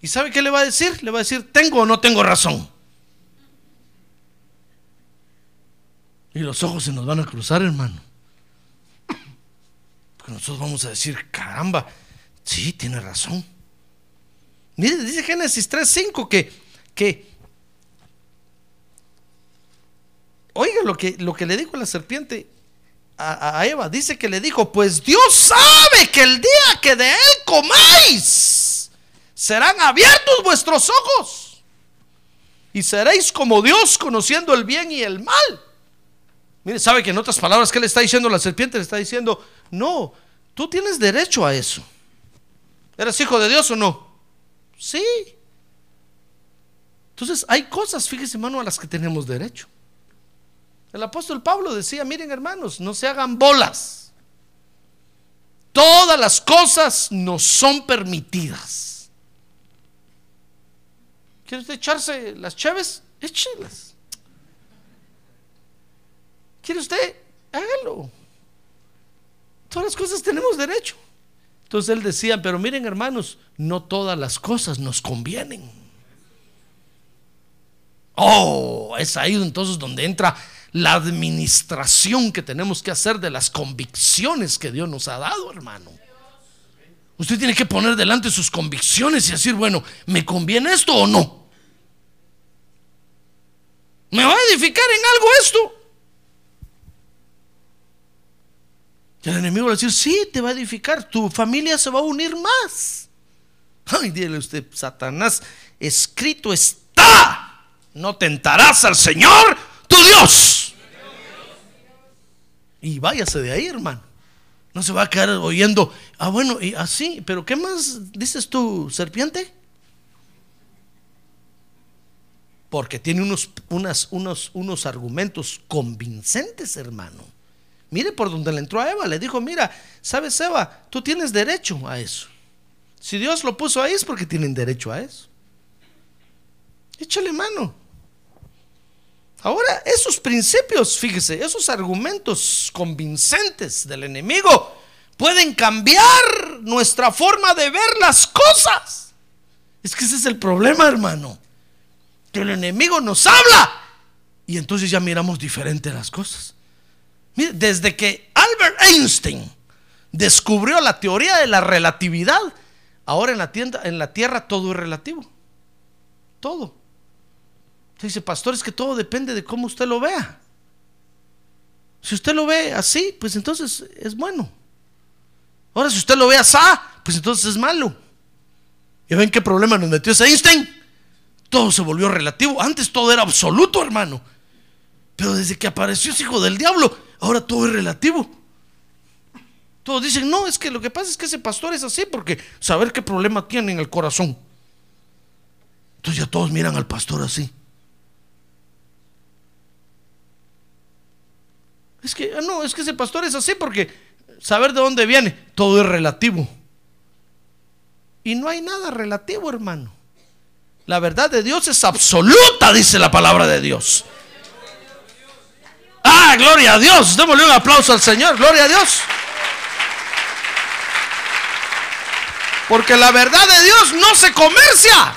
Speaker 2: ¿Y sabe qué le va a decir? Le va a decir, ¿tengo o no tengo razón? Y los ojos se nos van a cruzar, hermano. Porque nosotros vamos a decir, caramba, sí, tiene razón. Mire, dice Génesis 3.5 que, que, oiga lo que, lo que le dijo la serpiente a, a Eva. Dice que le dijo, pues Dios sabe que el día que de él comáis, serán abiertos vuestros ojos. Y seréis como Dios conociendo el bien y el mal. Mire, sabe que en otras palabras, ¿qué le está diciendo la serpiente? Le está diciendo, no, tú tienes derecho a eso. ¿Eres hijo de Dios o no? Sí. Entonces, hay cosas, fíjese hermano, a las que tenemos derecho. El apóstol Pablo decía, miren hermanos, no se hagan bolas. Todas las cosas nos son permitidas. ¿Quiere usted echarse las chaves? Échelas. ¿Quiere usted? Hágalo. Todas las cosas tenemos derecho. Entonces él decía, pero miren hermanos, no todas las cosas nos convienen. Oh, es ahí entonces donde entra la administración que tenemos que hacer de las convicciones que Dios nos ha dado, hermano. Usted tiene que poner delante sus convicciones y decir, bueno, ¿me conviene esto o no? ¿Me va a edificar en algo esto? Y el enemigo a decir, sí, te va a edificar, tu familia se va a unir más. Ay, dile usted, Satanás, escrito está, no tentarás al Señor, tu Dios. Y váyase de ahí, hermano. No se va a quedar oyendo, ah, bueno, y así, pero ¿qué más dices tú, serpiente? Porque tiene unos, unas, unos, unos argumentos convincentes, hermano. Mire por donde le entró a Eva, le dijo, mira, sabes Eva, tú tienes derecho a eso. Si Dios lo puso ahí es porque tienen derecho a eso. Échale mano. Ahora, esos principios, fíjese, esos argumentos convincentes del enemigo pueden cambiar nuestra forma de ver las cosas. Es que ese es el problema, hermano. Que el enemigo nos habla y entonces ya miramos diferente las cosas. Mire, desde que Albert Einstein descubrió la teoría de la relatividad, ahora en la, tienda, en la Tierra todo es relativo. Todo. Usted dice, pastor, es que todo depende de cómo usted lo vea. Si usted lo ve así, pues entonces es bueno. Ahora, si usted lo ve así, pues entonces es malo. ¿Y ven qué problema nos metió ese Einstein? Todo se volvió relativo. Antes todo era absoluto, hermano. Pero desde que apareció ese hijo del diablo, ahora todo es relativo. Todos dicen, no, es que lo que pasa es que ese pastor es así porque saber qué problema tiene en el corazón. Entonces ya todos miran al pastor así. Es que, no, es que ese pastor es así porque saber de dónde viene, todo es relativo. Y no hay nada relativo, hermano. La verdad de Dios es absoluta, dice la palabra de Dios. Ah, gloria a Dios. Démosle un aplauso al Señor. Gloria a Dios. Porque la verdad de Dios no se comercia.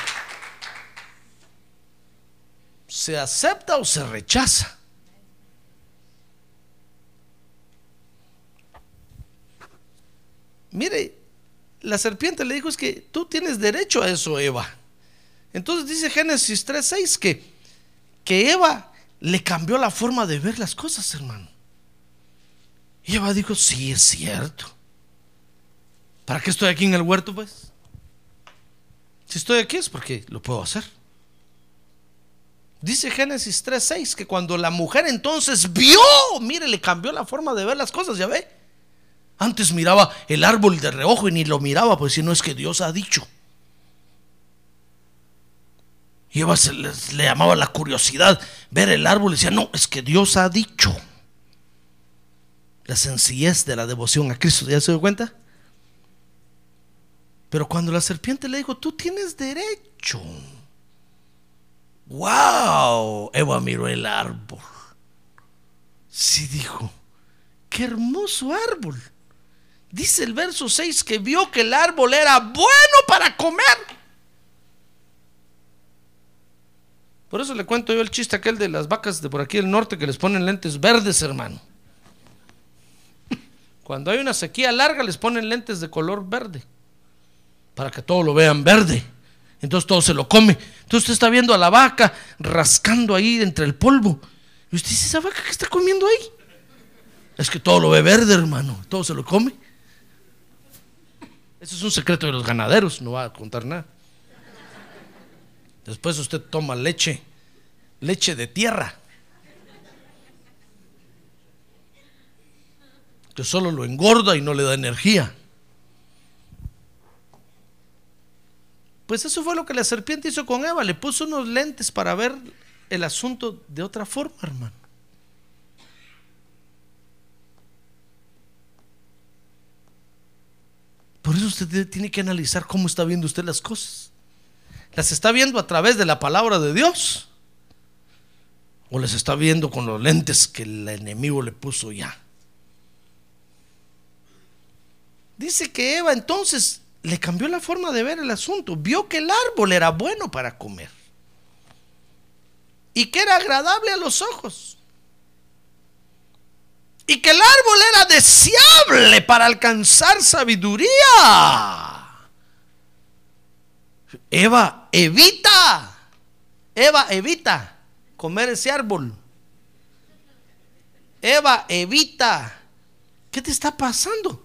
Speaker 2: Se acepta o se rechaza. Mire, la serpiente le dijo es que tú tienes derecho a eso, Eva. Entonces dice Génesis 3:6 que, que Eva le cambió la forma de ver las cosas, hermano. Y Eva dijo, sí, es cierto. ¿Para qué estoy aquí en el huerto, pues? Si estoy aquí es porque lo puedo hacer. Dice Génesis 3:6 que cuando la mujer entonces vio, mire, le cambió la forma de ver las cosas, ya ve. Antes miraba el árbol de reojo y ni lo miraba, pues si no es que Dios ha dicho. Y Eva se le, llamaba la curiosidad ver el árbol y decía, no, es que Dios ha dicho. La sencillez de la devoción a Cristo, ¿ya se dio cuenta? Pero cuando la serpiente le dijo, tú tienes derecho. ¡Wow! Eva miró el árbol. Sí dijo, qué hermoso árbol. Dice el verso 6 que vio que el árbol era bueno para comer. Por eso le cuento yo el chiste aquel de las vacas de por aquí del norte que les ponen lentes verdes, hermano. Cuando hay una sequía larga les ponen lentes de color verde. Para que todo lo vean verde. Entonces todo se lo come. Entonces usted está viendo a la vaca rascando ahí entre el polvo. Y usted dice, ¿esa vaca qué está comiendo ahí? Es que todo lo ve verde, hermano. Todo se lo come. Ese es un secreto de los ganaderos. No va a contar nada. Después usted toma leche. Leche de tierra. Que solo lo engorda y no le da energía. Pues eso fue lo que la serpiente hizo con Eva. Le puso unos lentes para ver el asunto de otra forma, hermano. Por eso usted tiene que analizar cómo está viendo usted las cosas. ¿Las está viendo a través de la palabra de Dios? ¿O las está viendo con los lentes que el enemigo le puso ya? Dice que Eva entonces le cambió la forma de ver el asunto. Vio que el árbol era bueno para comer. Y que era agradable a los ojos. Y que el árbol era deseable para alcanzar sabiduría. Eva, evita. Eva, evita comer ese árbol. Eva, evita. ¿Qué te está pasando?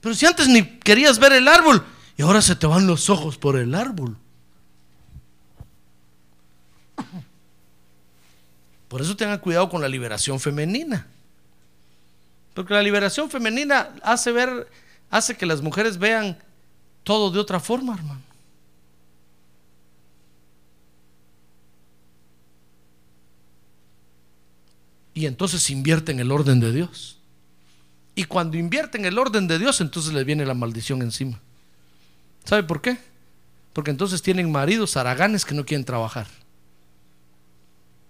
Speaker 2: Pero si antes ni querías ver el árbol y ahora se te van los ojos por el árbol. Por eso tengan cuidado con la liberación femenina. Porque la liberación femenina hace ver, hace que las mujeres vean todo de otra forma, hermano. Y entonces invierte en el orden de Dios. Y cuando invierten el orden de Dios, entonces les viene la maldición encima. ¿Sabe por qué? Porque entonces tienen maridos araganes que no quieren trabajar.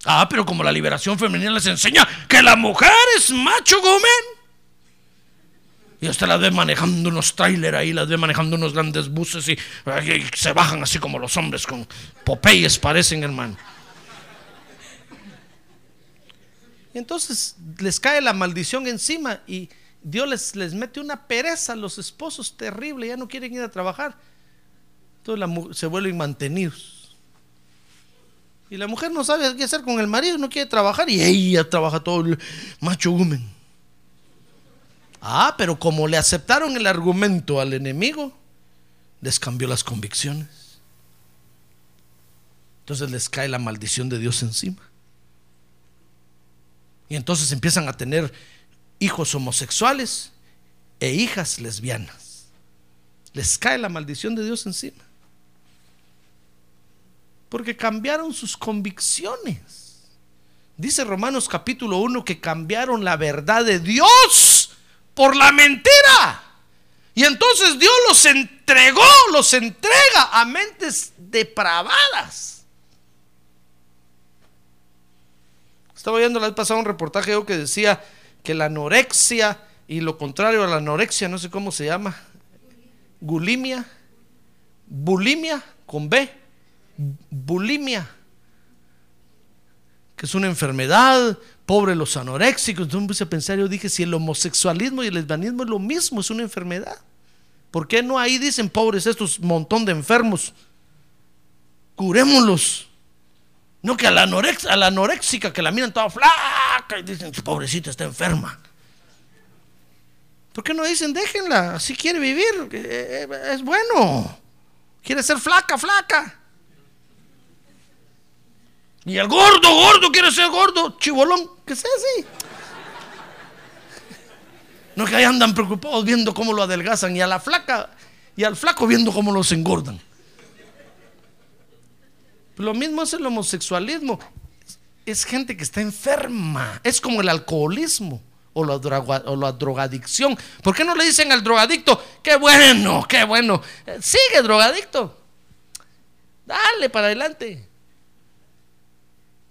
Speaker 2: Ah, pero como la liberación femenina les enseña que la mujer es macho gomen. Y usted las ve manejando unos trailers ahí, las ve manejando unos grandes buses y, y se bajan así como los hombres con Popeyes parecen, hermano. Y entonces les cae la maldición encima y Dios les, les mete una pereza a los esposos terrible, ya no quieren ir a trabajar. Entonces se vuelven mantenidos. Y la mujer no sabe qué hacer con el marido, no quiere trabajar y ella trabaja todo el macho humen. Ah, pero como le aceptaron el argumento al enemigo, les cambió las convicciones. Entonces les cae la maldición de Dios encima. Y entonces empiezan a tener hijos homosexuales e hijas lesbianas. Les cae la maldición de Dios encima. Porque cambiaron sus convicciones. Dice Romanos capítulo 1 que cambiaron la verdad de Dios por la mentira. Y entonces Dios los entregó, los entrega a mentes depravadas. Estaba viendo la vez pasada un reportaje que decía que la anorexia y lo contrario a la anorexia, no sé cómo se llama, gulimia, bulimia con B, bulimia, que es una enfermedad, pobre los anoréxicos. Entonces me puse a pensar, yo dije, si el homosexualismo y el lesbianismo es lo mismo, es una enfermedad. ¿Por qué no ahí dicen, pobres estos montón de enfermos? Curémoslos. No que a la, a la anoréxica que la miran toda flaca y dicen, pobrecita está enferma. ¿Por qué no dicen, déjenla, así quiere vivir, eh, eh, es bueno. Quiere ser flaca, flaca. Y el gordo, gordo, quiere ser gordo, chibolón, que sea así. No que ahí andan preocupados viendo cómo lo adelgazan y a la flaca y al flaco viendo cómo los engordan. Lo mismo es el homosexualismo. Es gente que está enferma. Es como el alcoholismo o la, o la drogadicción. ¿Por qué no le dicen al drogadicto, qué bueno, qué bueno? Eh, sigue drogadicto. Dale para adelante.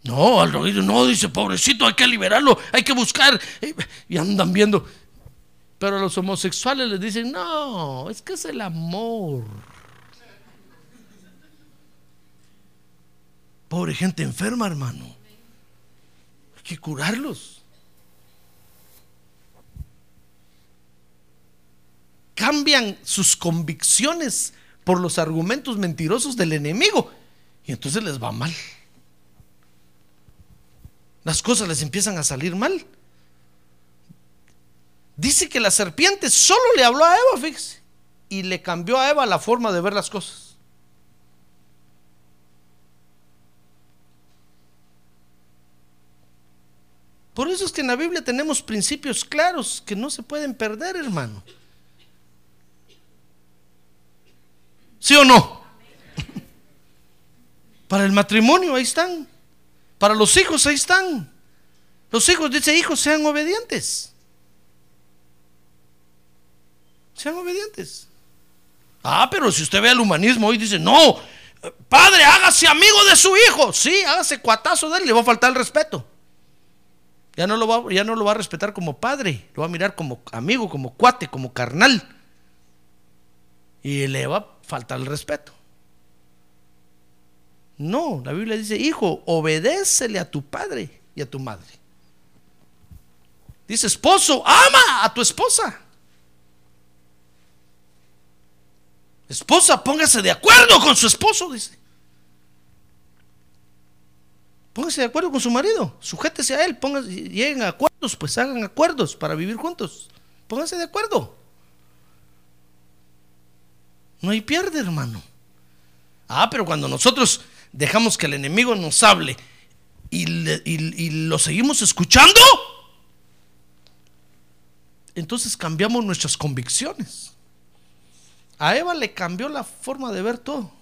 Speaker 2: No, al drogadicto no, dice, pobrecito, hay que liberarlo, hay que buscar. Y andan viendo. Pero a los homosexuales les dicen, no, es que es el amor. Pobre gente enferma, hermano. Hay que curarlos. Cambian sus convicciones por los argumentos mentirosos del enemigo. Y entonces les va mal. Las cosas les empiezan a salir mal. Dice que la serpiente solo le habló a Eva, fíjese, y le cambió a Eva la forma de ver las cosas. Por eso es que en la Biblia tenemos principios claros que no se pueden perder, hermano. ¿Sí o no? Para el matrimonio ahí están. Para los hijos ahí están. Los hijos, dice hijos, sean obedientes. Sean obedientes. Ah, pero si usted ve al humanismo hoy dice, no, padre, hágase amigo de su hijo. Sí, hágase cuatazo de él, le va a faltar el respeto. Ya no, lo va, ya no lo va a respetar como padre, lo va a mirar como amigo, como cuate, como carnal. Y le va a faltar el respeto. No, la Biblia dice, hijo, obedécele a tu padre y a tu madre. Dice, esposo, ama a tu esposa. Esposa, póngase de acuerdo con su esposo, dice. Póngase de acuerdo con su marido, sujétese a él, lleguen a acuerdos, pues hagan acuerdos para vivir juntos. Pónganse de acuerdo. No hay pierde, hermano. Ah, pero cuando nosotros dejamos que el enemigo nos hable y lo seguimos escuchando, entonces cambiamos nuestras convicciones. A Eva le cambió la forma de ver todo.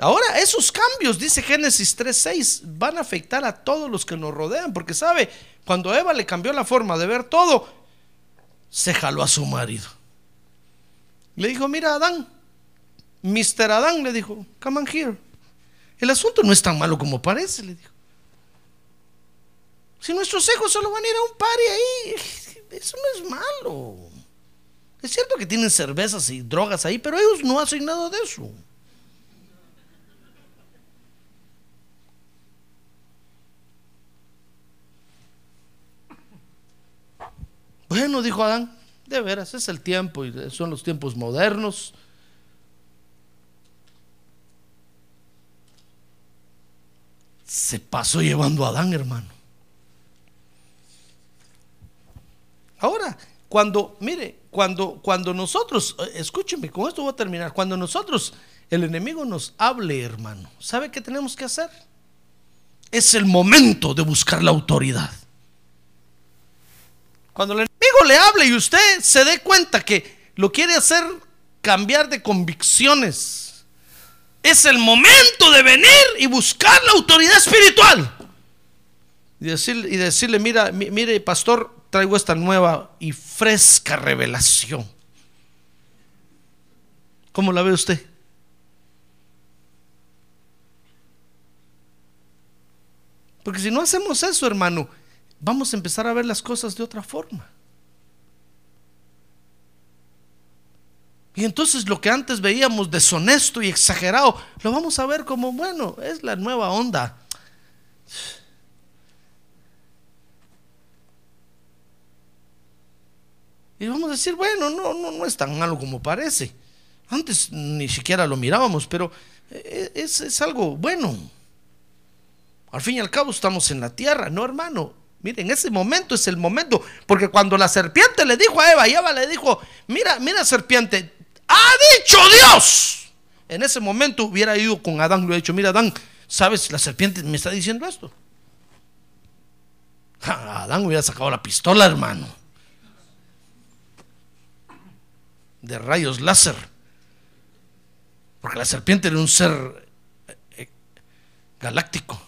Speaker 2: Ahora, esos cambios, dice Génesis 3:6, van a afectar a todos los que nos rodean, porque sabe, cuando Eva le cambió la forma de ver todo, se jaló a su marido. Le dijo, mira Adán, Mr. Adán le dijo, come on here. El asunto no es tan malo como parece, le dijo. Si nuestros hijos solo van a ir a un party ahí, eso no es malo. Es cierto que tienen cervezas y drogas ahí, pero ellos no hacen nada de eso. Bueno, dijo Adán, de veras, es el tiempo y son los tiempos modernos. Se pasó llevando a Adán, hermano. Ahora, cuando, mire, cuando, cuando nosotros, eh, escúcheme, con esto voy a terminar, cuando nosotros, el enemigo nos hable, hermano, ¿sabe qué tenemos que hacer? Es el momento de buscar la autoridad. Cuando el le hable y usted se dé cuenta que lo quiere hacer cambiar de convicciones, es el momento de venir y buscar la autoridad espiritual. Y y decirle mira, mire, pastor, traigo esta nueva y fresca revelación. ¿Cómo la ve usted? Porque si no hacemos eso, hermano, vamos a empezar a ver las cosas de otra forma. Y entonces lo que antes veíamos deshonesto y exagerado, lo vamos a ver como, bueno, es la nueva onda. Y vamos a decir, bueno, no, no, no es tan malo como parece. Antes ni siquiera lo mirábamos, pero eh, es, es algo bueno. Al fin y al cabo estamos en la tierra, no hermano. Miren, ese momento es el momento. Porque cuando la serpiente le dijo a Eva, y Eva le dijo, mira, mira serpiente, ha dicho Dios. En ese momento hubiera ido con Adán, le hubiera dicho, mira Adán, ¿sabes? La serpiente me está diciendo esto. Adán hubiera sacado la pistola, hermano. De rayos láser. Porque la serpiente era un ser eh, galáctico.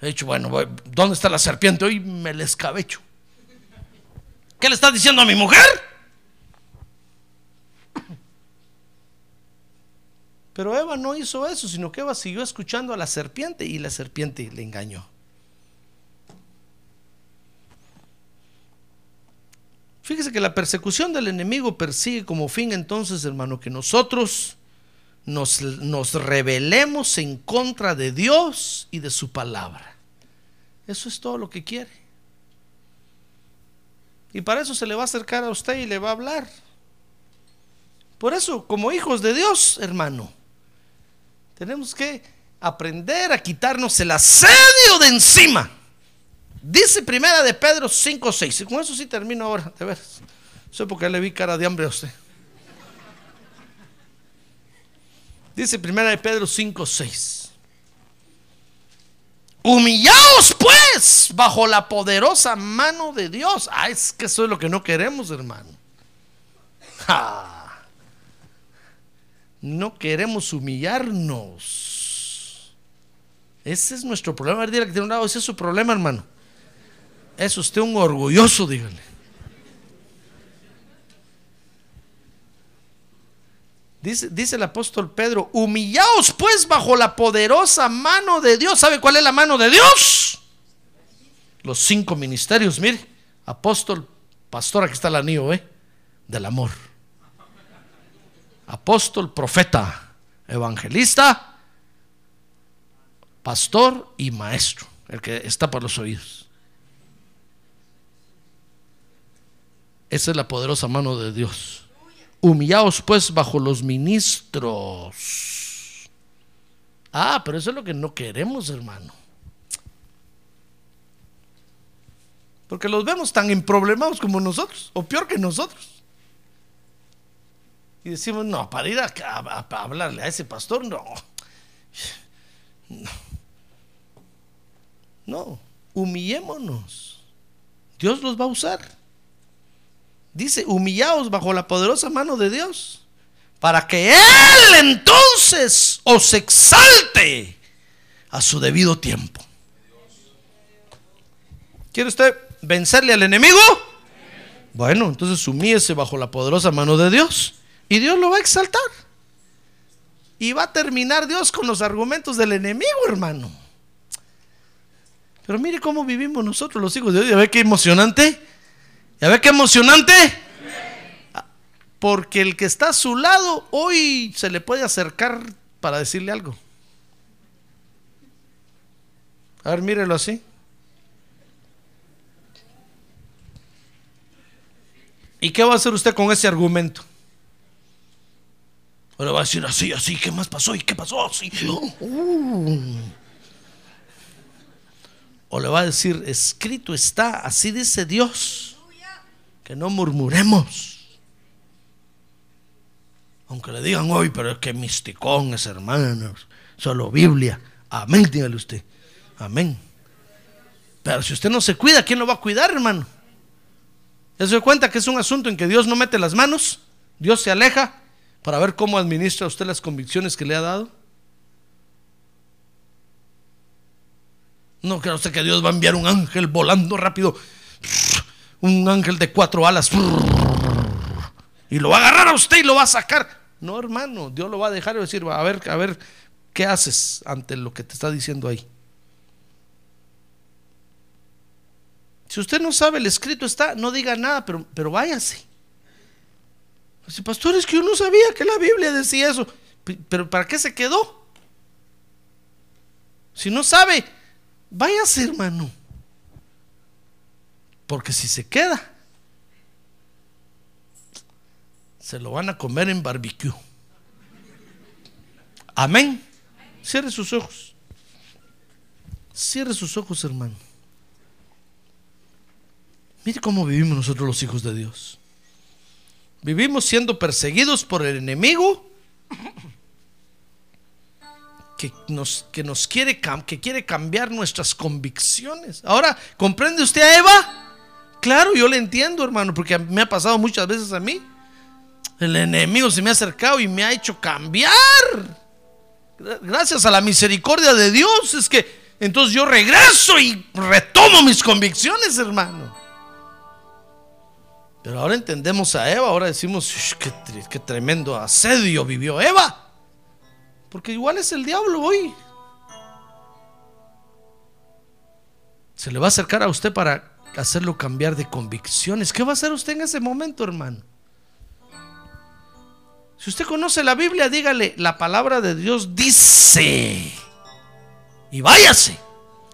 Speaker 2: He dicho, bueno, ¿dónde está la serpiente? Hoy me le escabecho. ¿Qué le estás diciendo a mi mujer? Pero Eva no hizo eso, sino que Eva siguió escuchando a la serpiente y la serpiente le engañó. Fíjese que la persecución del enemigo persigue como fin entonces, hermano, que nosotros nos, nos rebelemos en contra de Dios y de su palabra. Eso es todo lo que quiere. Y para eso se le va a acercar a usted y le va a hablar. Por eso, como hijos de Dios, hermano, tenemos que aprender a quitarnos el asedio de encima. Dice primera de Pedro 5, 6. Y con eso sí termino ahora, de ver. Sé porque le vi cara de hambre a usted. Dice primera de Pedro 5, 6. Humillaos pues bajo la poderosa mano de Dios. Ah, es que eso es lo que no queremos, hermano. No queremos humillarnos. Ese es nuestro problema. A ver, que tiene un lado, ese es su problema, hermano. Es usted un orgulloso, dígale. Dice, el apóstol Pedro, humillaos pues bajo la poderosa mano de Dios. ¿Sabe cuál es la mano de Dios? Los cinco ministerios, mire, apóstol, pastor, aquí está el anillo, ¿eh? Del amor. Apóstol, profeta, evangelista, pastor y maestro, el que está por los oídos. Esa es la poderosa mano de Dios. Humillaos pues bajo los ministros. Ah, pero eso es lo que no queremos, hermano. Porque los vemos tan emproblemados como nosotros, o peor que nosotros. Y decimos, no, para ir a, hablarle a ese pastor, no. No. No, humillémonos. Dios los va a usar. Dice, humillaos bajo la poderosa mano de Dios, para que Él entonces os exalte a su debido tiempo. ¿Quiere usted vencerle al enemigo? Bueno, entonces humíese bajo la poderosa mano de Dios y Dios lo va a exaltar. Y va a terminar Dios con los argumentos del enemigo, hermano. Pero mire cómo vivimos nosotros los hijos de Dios. ¿Ya ve qué emocionante? ¿Ya ve qué emocionante? Porque el que está a su lado hoy se le puede acercar para decirle algo. A ver, mírelo así. ¿Y qué va a hacer usted con ese argumento? Ahora va a decir así, así, ¿qué más pasó? ¿Y qué pasó? Así. Uh. O le va a decir, escrito está, así dice Dios que no murmuremos. Aunque le digan hoy, pero es que misticones, hermanos, solo Biblia. Amén, dígale usted. Amén. Pero si usted no se cuida, ¿quién lo va a cuidar, hermano? ¿Se da cuenta que es un asunto en que Dios no mete las manos? Dios se aleja para ver cómo administra usted las convicciones que le ha dado. No creo usted que Dios va a enviar un ángel volando rápido un ángel de cuatro alas y lo va a agarrar a usted y lo va a sacar. No, hermano, Dios lo va a dejar y decir, a ver, a ver, ¿qué haces ante lo que te está diciendo ahí? Si usted no sabe, el escrito está, no diga nada, pero, pero váyase. Pastor, es que yo no sabía que la Biblia decía eso. Pero ¿para qué se quedó? Si no sabe, váyase, hermano. Porque si se queda, se lo van a comer en barbecue. Amén. Cierre sus ojos. Cierre sus ojos, hermano. Mire cómo vivimos nosotros los hijos de Dios. Vivimos siendo perseguidos por el enemigo que nos, que nos quiere, que quiere cambiar nuestras convicciones. Ahora, ¿comprende usted a Eva? Claro, yo le entiendo, hermano, porque me ha pasado muchas veces a mí. El enemigo se me ha acercado y me ha hecho cambiar. Gracias a la misericordia de Dios es que entonces yo regreso y retomo mis convicciones, hermano. Pero ahora entendemos a Eva, ahora decimos, qué, tremendo asedio vivió Eva. Porque igual es el diablo hoy. Se le va a acercar a usted para hacerlo cambiar de convicciones. ¿Qué va a hacer usted en ese momento, hermano? Si usted conoce la Biblia, dígale, la palabra de Dios dice. Y váyase.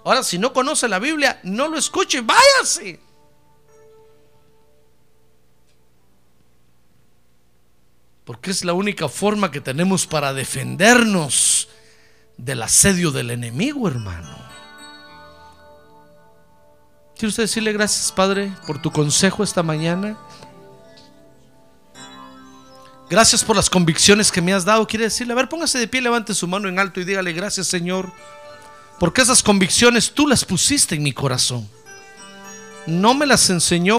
Speaker 2: Ahora, si no conoce la Biblia, no lo escuche, váyase. Porque es la única forma que tenemos para defendernos del asedio del enemigo, hermano. ¿Quiere usted decirle gracias, Padre, por tu consejo esta mañana? Gracias por las convicciones que me has dado. Quiere decirle, a ver, póngase de pie, levante su mano en alto y dígale gracias, Señor, porque esas convicciones tú las pusiste en mi corazón. No me las enseñó